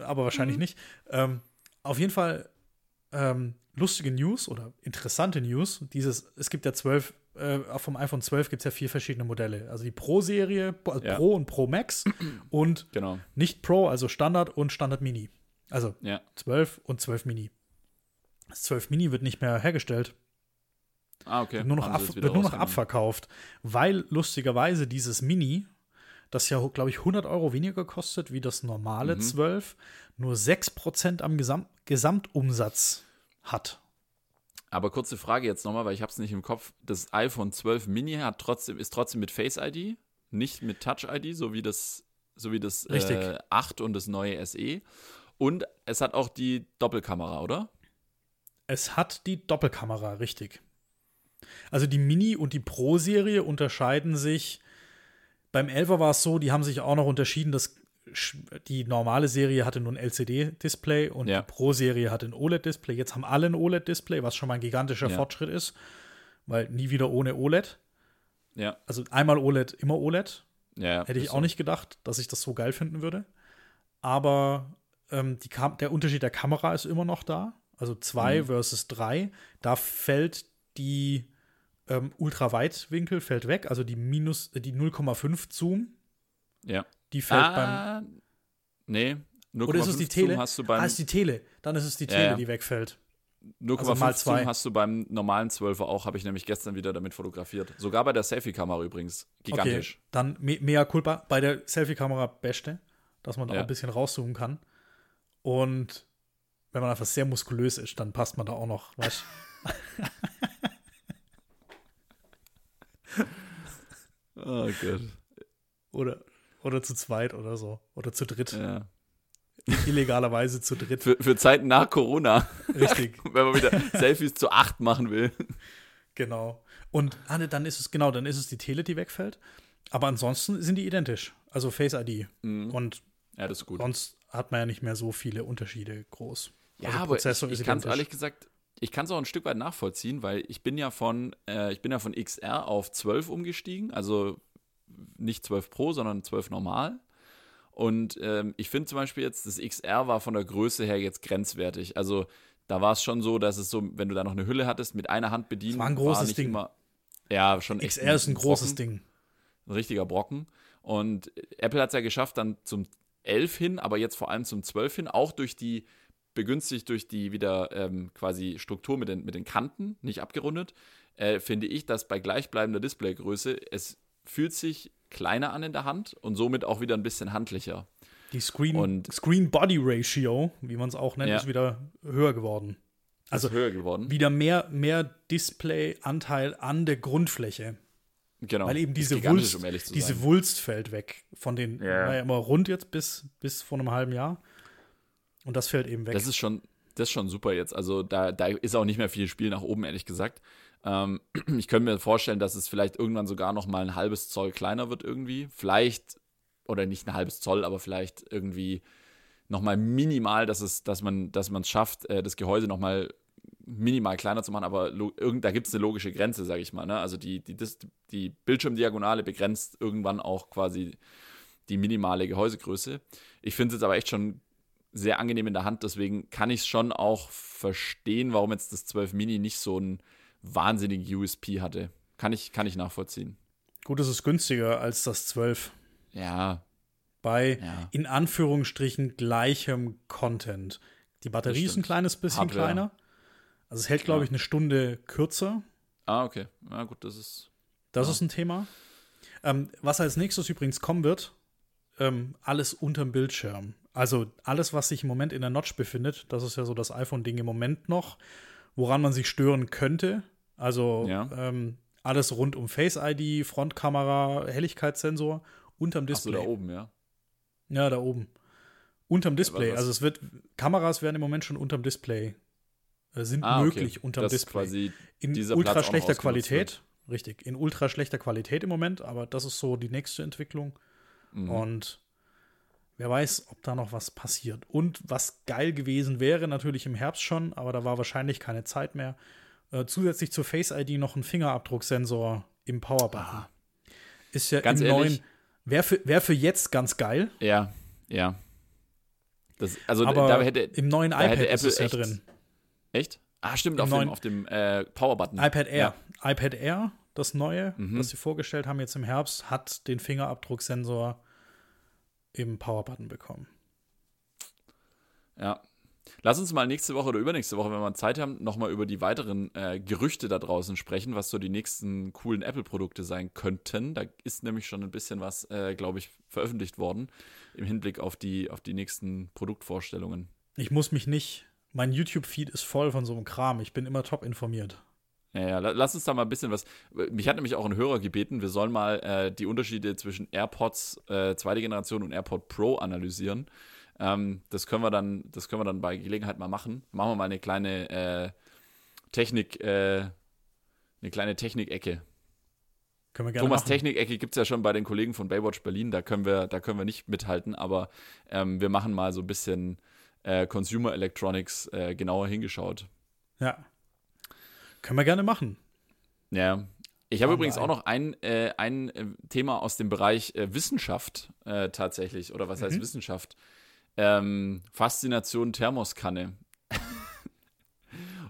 Aber wahrscheinlich nicht. Ähm, auf jeden Fall ähm, lustige News oder interessante News. Dieses, es gibt ja zwölf, äh, vom iPhone 12 gibt es ja vier verschiedene Modelle. Also die Pro-Serie, also Ja. Pro und Pro Max <clears throat> und Genau. nicht Pro, also Standard und Standard Mini. Also Ja. 12 und 12 Mini. Das 12 Mini wird nicht mehr hergestellt, Ah, okay. wird nur noch, ab, wird nur noch abverkauft, weil lustigerweise dieses Mini, das ja, glaube ich, 100 Euro weniger kostet wie das normale Mhm. 12, nur 6% am Gesam Gesamtumsatz hat. Aber kurze Frage jetzt nochmal, weil ich habe es nicht im Kopf. Das iPhone 12 Mini hat trotzdem, ist trotzdem mit Face ID, nicht mit Touch ID, so wie das, so wie das. Äh, 8 und das neue SE. Und es hat auch die Doppelkamera, oder? Es hat die Doppelkamera, richtig. Also die Mini- und die Pro-Serie unterscheiden sich. Beim 11er war es so, die haben sich auch noch unterschieden, dass die normale Serie hatte nur ein LCD-Display und Ja. die Pro-Serie hatte ein OLED-Display. Jetzt haben alle ein OLED-Display, was schon mal ein gigantischer Ja. Fortschritt ist, weil nie wieder ohne OLED. Ja. Also einmal OLED, immer OLED. ja Hätte ich auch so. nicht gedacht, dass ich das so geil finden würde. Aber ähm, der Unterschied der Kamera ist immer noch da. Also 2 Mhm. versus 3. Da fällt die ähm, Ultraweitwinkel fällt weg, also die minus äh, die 0,5 Zoom, Ja. die fällt beim Ah, nee. 0,5 oder ist es die Zoom Tele? Hast du beim ah, ist die Tele. Dann ist es die Ja, Tele, ja. die wegfällt. 0,5 also. Zoom hast du beim normalen 12er auch, habe ich nämlich gestern wieder damit fotografiert. Sogar bei der Selfie-Kamera übrigens. Gigantisch. Okay, dann me mea culpa bei der Selfie-Kamera beste, dass man da Ja. auch ein bisschen rauszoomen kann. Und wenn man einfach sehr muskulös ist, dann passt man da auch noch, weißt <laughs> <laughs> Oh Gott. Oder, oder zu zweit oder so. Oder zu dritt. Ja. Illegalerweise zu dritt. Für, für Zeiten nach Corona, Richtig, <laughs> wenn man wieder Selfies zu acht machen will. genau. Und ah, ne, dann ist es, genau, dann ist es die Tele, die wegfällt. Aber ansonsten sind die identisch. Also Face ID. Mhm. Und Ja, das ist gut. sonst hat man ja nicht mehr so viele Unterschiede groß. Ja, also aber ich, Prozessor ich ist kann es ehrlich gesagt, ich kann es auch ein Stück weit nachvollziehen, weil ich bin ja von, äh, ich bin ja von XR auf 12 umgestiegen, also nicht 12 Pro, sondern 12 normal. Und ähm, ich finde zum Beispiel jetzt, das XR war von der Größe her jetzt grenzwertig. Also da war es schon so, dass es so, wenn du da noch eine Hülle hattest, mit einer Hand bedienen, war ein großes nicht Ding. immer. Ja, schon echt XR ist ein großes Brocken Ding. ein richtiger Brocken. Und Apple hat es ja geschafft, dann zum 11 hin, aber jetzt vor allem zum 12 hin, auch durch die, begünstigt durch die wieder ähm, quasi Struktur mit den, mit den Kanten, nicht abgerundet, äh, finde ich, dass bei gleichbleibender Displaygröße es fühlt sich kleiner an in der Hand und somit auch wieder ein bisschen handlicher. Die Screen, Und- Screen Body Ratio, wie man es auch nennt, Ja. ist wieder höher geworden. Also ist höher geworden. wieder mehr, mehr Displayanteil an der Grundfläche. Genau. Weil eben diese, Wulst, um diese. Wulst fällt weg. Von den, Ja. war ja immer rund jetzt bis, bis vor einem halben Jahr. Und das fällt eben weg. Das ist schon, das ist schon super jetzt. Also da, da ist auch nicht mehr viel Spiel nach oben, ehrlich gesagt. Ähm, <clears throat> ich könnte mir vorstellen, dass es vielleicht irgendwann sogar noch mal ein halbes Zoll kleiner wird irgendwie. Vielleicht, oder nicht ein halbes Zoll, aber vielleicht irgendwie noch mal minimal, dass es, dass man, es schafft, äh, das Gehäuse noch mal minimal kleiner zu machen, aber da gibt es eine logische Grenze, sage ich mal. Ne? Also die, die, Dis- die Bildschirmdiagonale begrenzt irgendwann auch quasi die minimale Gehäusegröße. Ich finde es jetzt aber echt schon sehr angenehm in der Hand, deswegen kann ich es schon auch verstehen, warum jetzt das 12 Mini nicht so einen wahnsinnigen USP hatte. Kann ich, kann ich nachvollziehen. Gut, es ist günstiger als das 12. Ja, Bei ja. in Anführungsstrichen gleichem Content. Die Batterie ist ein kleines bisschen Hardware. kleiner. Also es hält, glaube ich, eine Stunde kürzer. Ah, okay. Ja, gut, das ist. Das Ja. ist ein Thema. Ähm, was als nächstes übrigens kommen wird, ähm, alles unterm Bildschirm. Also alles, was sich im Moment in der Notch befindet, das ist ja so das iPhone-Ding im Moment noch, woran man sich stören könnte. Also Ja. ähm, alles rund um Face ID, Frontkamera, Helligkeitssensor, unterm Display. da oben, ja. Ja, da oben. Unterm Display. Also es wird, Kameras werden im Moment schon unterm Display äh, sind Ah, okay. möglich unterm Das Display. quasi in ultra Platz schlechter Qualität. Richtig, in ultra schlechter Qualität im Moment, aber das ist so die nächste Entwicklung. Mhm. Und wer weiß, ob da noch was passiert. Und was geil gewesen wäre, natürlich im Herbst schon, aber da war wahrscheinlich keine Zeit mehr. Äh, zusätzlich zur Face ID noch ein Fingerabdrucksensor im Powerbutton. Ist ja Ah. Ganz im ehrlich- neuen. Wäre für, wär für jetzt ganz geil, Ja, ja. Das, also aber da hätte im neuen da hätte iPad ist Apple es ja echt- drin. echt? Ah, stimmt, Im auf dem, auf dem äh, Power-Button. iPad Air. Ja. iPad Air, das neue, Mhm. das sie vorgestellt haben jetzt im Herbst, hat den Fingerabdrucksensor im Powerbutton bekommen. Ja. Lass uns mal nächste Woche oder übernächste Woche, wenn wir Zeit haben, nochmal über die weiteren äh, Gerüchte da draußen sprechen, was so die nächsten coolen Apple-Produkte sein könnten. Da ist nämlich schon ein bisschen was, äh, glaube ich, veröffentlicht worden im Hinblick auf die, auf die nächsten Produktvorstellungen. Ich muss mich nicht, mein YouTube-Feed ist voll von so einem Kram. Ich bin immer top informiert. Ja, ja, la- lass uns da mal ein bisschen was. Mich hat nämlich auch ein Hörer gebeten, wir sollen mal äh, die Unterschiede zwischen AirPods äh, zweite Generation und AirPod Pro analysieren. Ähm, das können wir dann, das können wir dann bei Gelegenheit mal machen. Machen wir mal eine kleine äh, Technik, äh, eine kleine Technik-Ecke. Können wir gerne Thomas machen. Technik-Ecke gibt es ja schon bei den Kollegen von Baywatch Berlin, da können wir, da können wir nicht mithalten, aber ähm, wir machen mal so ein bisschen äh, Consumer Electronics äh, genauer hingeschaut. Ja. Können wir gerne machen. Ja. Ich habe übrigens ein. auch noch ein, äh, ein äh, Thema aus dem Bereich äh, Wissenschaft äh, tatsächlich. Oder was heißt Mhm. Wissenschaft? Ähm, Faszination Thermoskanne. <laughs>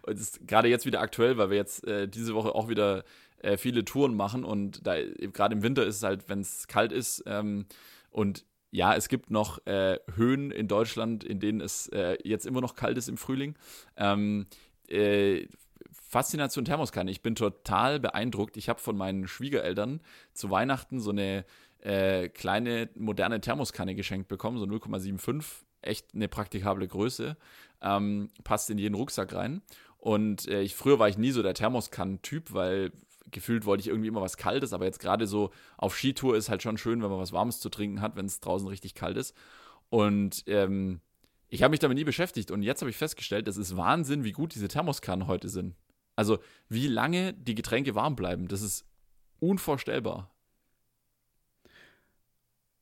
Das ist gerade jetzt wieder aktuell, weil wir jetzt äh, diese Woche auch wieder äh, viele Touren machen und da gerade im Winter ist es halt, wenn es kalt ist ähm, und ja, es gibt noch äh, Höhen in Deutschland, in denen es äh, jetzt immer noch kalt ist im Frühling. Ähm, äh, Faszination Thermoskanne. Ich bin total beeindruckt. Ich habe von meinen Schwiegereltern zu Weihnachten so eine äh, kleine moderne Thermoskanne geschenkt bekommen, so 0,75. Echt eine praktikable Größe. Ähm, passt in jeden Rucksack rein. Und äh, ich, früher war ich nie so der Thermoskannen-Typ, weil gefühlt wollte ich irgendwie immer was Kaltes, aber jetzt gerade so auf Skitour ist halt schon schön, wenn man was Warmes zu trinken hat, wenn es draußen richtig kalt ist. Und ähm, ich habe mich damit nie beschäftigt und jetzt habe ich festgestellt, es ist Wahnsinn, wie gut diese Thermoskannen heute sind. Also wie lange die Getränke warm bleiben, das ist unvorstellbar.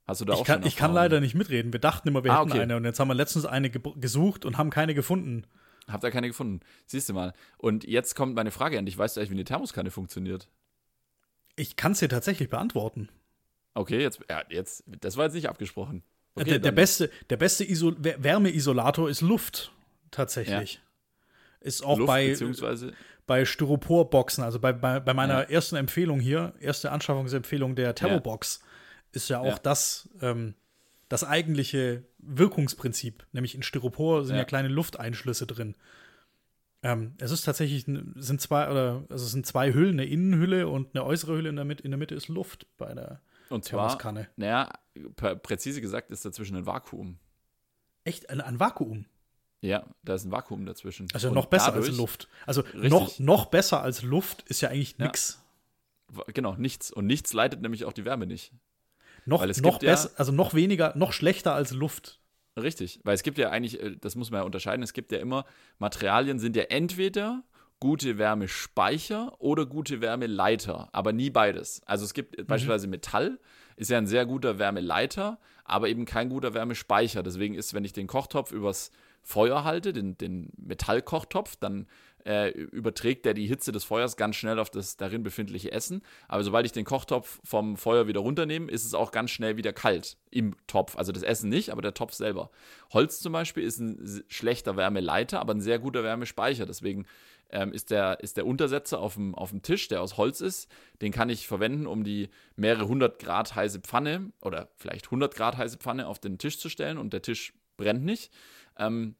Hast du da Ich auch kann, schon ich kann leider nicht mitreden. Wir dachten immer, wir Ah, hätten okay. eine und jetzt haben wir letztens eine ge gesucht und haben keine gefunden. Habt ihr keine gefunden? Siehst du mal. Und jetzt kommt meine Frage an dich. Weißt du eigentlich, wie eine Thermoskanne funktioniert? Ich kann es dir tatsächlich beantworten. Okay, jetzt, ja, jetzt, das war jetzt nicht abgesprochen. Okay, der, der beste, der beste Wär- Wärmeisolator ist Luft. Tatsächlich. Ist auch Luft, bei, beziehungsweise, bei Styroporboxen, also bei, bei, bei meiner ersten Empfehlung hier, erste Anschaffungsempfehlung der Thermobox, ist ja auch Ja. das ähm, das eigentliche Wirkungsprinzip. Nämlich in Styropor sind ja, Ja. kleine Lufteinschlüsse drin. Ähm, es ist tatsächlich, sind zwei, oder also es sind zwei Hüllen, eine Innenhülle und eine äußere Hülle in der Mitte, in der Mitte ist Luft bei der und zwar, Thermoskanne. naja, pr- präzise gesagt ist dazwischen ein Vakuum. Echt ein, ein Vakuum. Ja, da ist ein Vakuum dazwischen. Also Und noch besser dadurch, als Luft. Also Richtig. noch, noch besser als Luft ist ja eigentlich Ja. nix. Genau, nichts. Und nichts leitet nämlich auch die Wärme nicht. Noch, noch gibt ja- besser, also noch weniger, noch schlechter als Luft. Richtig, weil es gibt ja eigentlich, äh, das muss man ja unterscheiden, es gibt ja immer, Materialien sind ja entweder gute Wärmespeicher oder gute Wärmeleiter, aber nie beides. Also es gibt äh, Mhm. beispielsweise Metall, ist ja ein sehr guter Wärmeleiter, aber eben kein guter Wärmespeicher. Deswegen ist, wenn ich den Kochtopf übers Feuer halte, den, den Metallkochtopf, dann äh, überträgt der die Hitze des Feuers ganz schnell auf das darin befindliche Essen. Aber sobald ich den Kochtopf vom Feuer wieder runternehme, ist es auch ganz schnell wieder kalt im Topf. Also das Essen nicht, aber der Topf selber. Holz zum Beispiel ist ein schlechter Wärmeleiter, aber ein sehr guter Wärmespeicher. Deswegen ähm, ist, der, ist der Untersetzer auf dem, auf dem Tisch, der aus Holz ist, den kann ich verwenden, um die mehrere hundert Grad heiße Pfanne oder vielleicht 100 Grad heiße Pfanne auf den Tisch zu stellen und der Tisch brennt nicht. Ähm,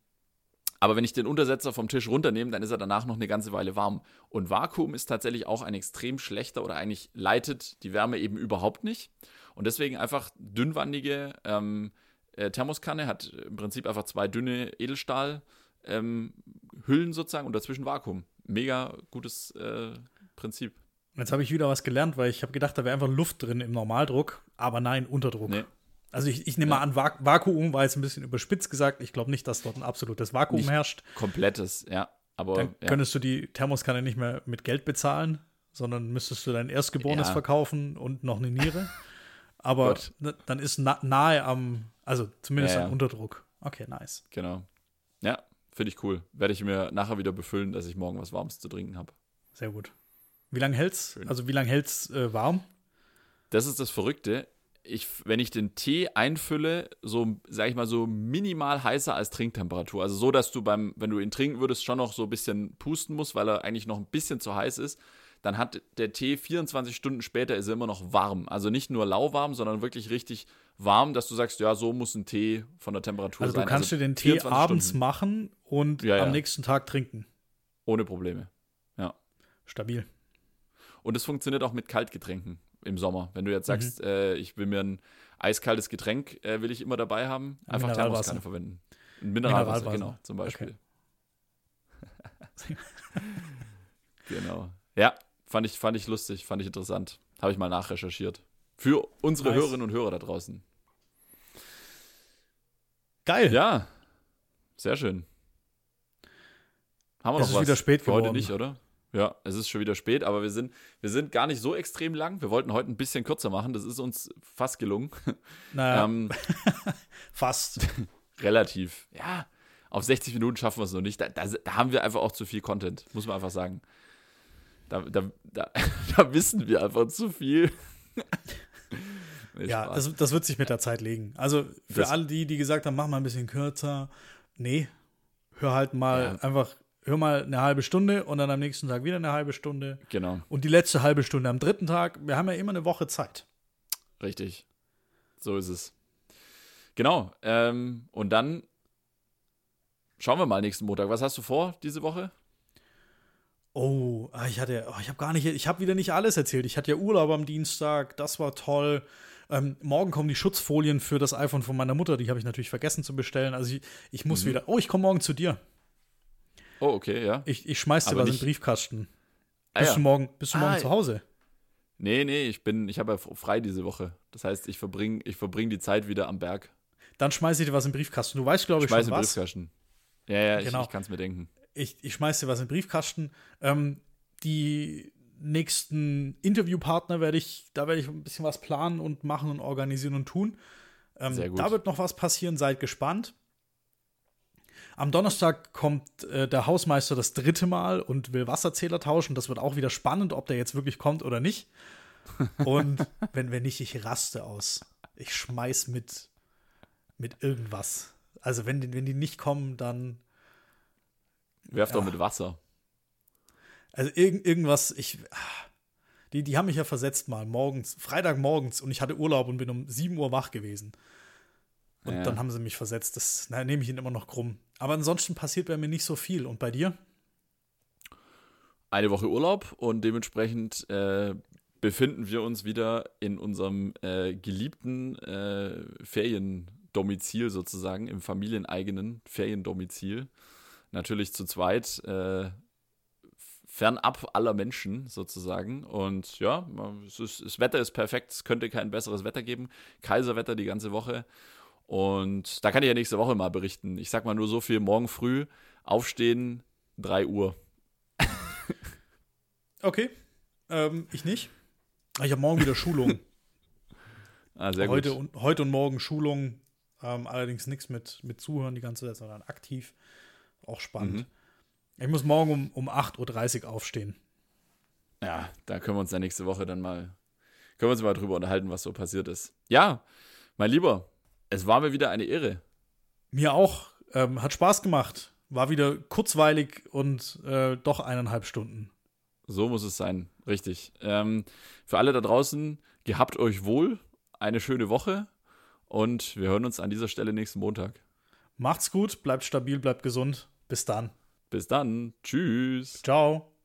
aber wenn ich den Untersetzer vom Tisch runternehme, dann ist er danach noch eine ganze Weile warm. Und Vakuum ist tatsächlich auch ein extrem schlechter oder eigentlich leitet die Wärme eben überhaupt nicht. Und deswegen einfach dünnwandige ähm, äh, Thermoskanne hat im Prinzip einfach zwei dünne Edelstahl ähm, sozusagen und dazwischen Vakuum. Mega gutes äh, Prinzip. Jetzt habe ich wieder was gelernt, weil ich habe gedacht, da wäre einfach Luft drin im Normaldruck, aber nein, Unterdruck. Nee. Also ich, ich nehme mal an, Vak Vakuum war jetzt ein bisschen überspitzt gesagt. Ich glaube nicht, dass dort ein absolutes Vakuum Nicht herrscht. Komplettes, ja. Aber Dann ja. könntest du die Thermoskanne nicht mehr mit Geld bezahlen, sondern müsstest du dein Erstgeborenes Ja. verkaufen und noch eine Niere. <laughs> Aber Gott. na- dann ist na nahe am, also zumindest Ja, ja. am Unterdruck. Okay, nice. Genau. Ja, finde ich cool. Werde ich mir nachher wieder befüllen, dass ich morgen was Warmes zu trinken habe. Sehr gut. Wie lange hält's? Schön. Also wie lange hält's äh, warm? Das ist das Verrückte. Ich, wenn ich den Tee einfülle, so, sag ich mal, so minimal heißer als Trinktemperatur. Also so, dass du beim, wenn du ihn trinken würdest, schon noch so ein bisschen pusten musst, weil er eigentlich noch ein bisschen zu heiß ist. Dann hat der Tee 24 Stunden später ist er immer noch warm. Also nicht nur lauwarm, sondern wirklich richtig warm, dass du sagst, ja, so muss ein Tee von der Temperatur Also sein. du kannst dir den Tee 24 abends Stunden. machen und Ja, am ja. nächsten Tag trinken. Ohne Probleme. Stabil. Und es funktioniert auch mit Kaltgetränken im Sommer. Wenn du jetzt Mhm. sagst, äh, ich will mir ein eiskaltes Getränk, äh, will ich immer dabei haben, einfach. Thermoskanne verwenden. Ein Mineralwasser, genau, zum Beispiel. <laughs> genau. Ja, fand ich, fand ich lustig, fand ich interessant. Habe ich mal nachrecherchiert. Für unsere Nice. Hörerinnen und Hörer da draußen. Geil. Ja, sehr schön. Haben wir Es noch ist was wieder spät für heute nicht, oder? Ja, es ist schon wieder spät, aber wir sind, wir sind gar nicht so extrem lang. Wir wollten heute ein bisschen kürzer machen. Das ist uns fast gelungen. Naja, Ähm, <laughs> fast. <laughs> relativ. Ja, auf 60 Minuten schaffen wir es noch nicht. Da, da, da haben wir einfach auch zu viel Content, muss man einfach sagen. Da, da, da, <laughs> da wissen wir einfach zu viel. Nee, ja, das, das wird sich mit der Zeit legen. Also für Das- alle die, die gesagt haben, mach mal ein bisschen kürzer. Nee, hör halt mal Ja. einfach, hör mal eine halbe Stunde und dann am nächsten Tag wieder eine halbe Stunde. genau, Und die letzte halbe Stunde am dritten Tag. Wir haben ja immer eine Woche Zeit. richtig. So ist es. Genau. Ähm, und dann schauen wir mal nächsten Montag. Was hast du vor diese Woche? Oh, ah, ich hatte, oh, ich habe gar nicht, ich habe wieder nicht alles erzählt. Ich hatte ja Urlaub am Dienstag, das war toll. Ähm, morgen kommen die Schutzfolien für das iPhone von meiner Mutter, die habe ich natürlich vergessen zu bestellen. Also ich, ich muss Mhm. wieder, oh, ich komme morgen zu dir. Oh, okay, ja. Ich, ich schmeiß dir Aber was in den Briefkasten. Ah, bist ja. du morgen, bist du morgen Ah, zu Hause? Nee, nee, ich bin, ich habe ja frei diese Woche. Das heißt, ich verbringe ich verbring die Zeit wieder am Berg. Dann schmeiß ich dir was in den Briefkasten. Du weißt, glaube ich, Schmeiß schon in den was. Briefkasten. Ja, ja, Genau. ich, ich kann es mir denken. Ich, ich schmeiß dir was in den Briefkasten. Ähm, die nächsten Interviewpartner werde ich, da werde ich ein bisschen was planen und machen und organisieren und tun. Ähm, Sehr gut. Da wird noch was passieren, seid gespannt. Am Donnerstag kommt äh, der Hausmeister das dritte Mal und will Wasserzähler tauschen. Das wird auch wieder spannend, ob der jetzt wirklich kommt oder nicht. Und <laughs> wenn wir nicht, ich raste aus. Ich schmeiß mit, mit irgendwas. Also wenn die, wenn die nicht kommen, dann Werf doch Ja. mit Wasser. Also irgend, irgendwas, ich. Die, die haben mich ja versetzt mal morgens, Freitagmorgens und ich hatte Urlaub und bin um 7 Uhr wach gewesen. Und Ja. dann haben sie mich versetzt. Das nehme ich ihnen immer noch krumm. Aber ansonsten passiert bei mir nicht so viel. Und bei dir? Eine Woche Urlaub und dementsprechend äh, befinden wir uns wieder in unserem äh, geliebten äh, Feriendomizil sozusagen, im familieneigenen Feriendomizil. Natürlich zu zweit, äh, fernab aller Menschen sozusagen. Und ja, ist, das Wetter ist perfekt, es könnte kein besseres Wetter geben. Kaiserwetter die ganze Woche. Und da kann ich ja nächste Woche mal berichten. Ich sag mal nur so viel, morgen früh aufstehen, 3 Uhr. <laughs> Okay. Ähm, ich nicht. Ich habe morgen wieder Schulung. <laughs> Ah, sehr heute, gut. und, heute und morgen Schulung. Ähm, allerdings nichts mit, mit Zuhören die ganze Zeit, sondern aktiv. Auch spannend. Mhm. Ich muss morgen um, um 8.30 Uhr aufstehen. Ja, da können wir uns ja nächste Woche dann mal, können wir uns mal drüber unterhalten, was so passiert ist. Ja, mein Lieber, es war mir wieder eine Ehre. Mir auch. Ähm, hat Spaß gemacht. War wieder kurzweilig und äh, doch eineinhalb Stunden. So muss es sein, richtig. Ähm, für alle da draußen, gehabt euch wohl, eine schöne Woche und wir hören uns an dieser Stelle nächsten Montag. Macht's gut, bleibt stabil, bleibt gesund. Bis dann. Bis dann, tschüss. Ciao.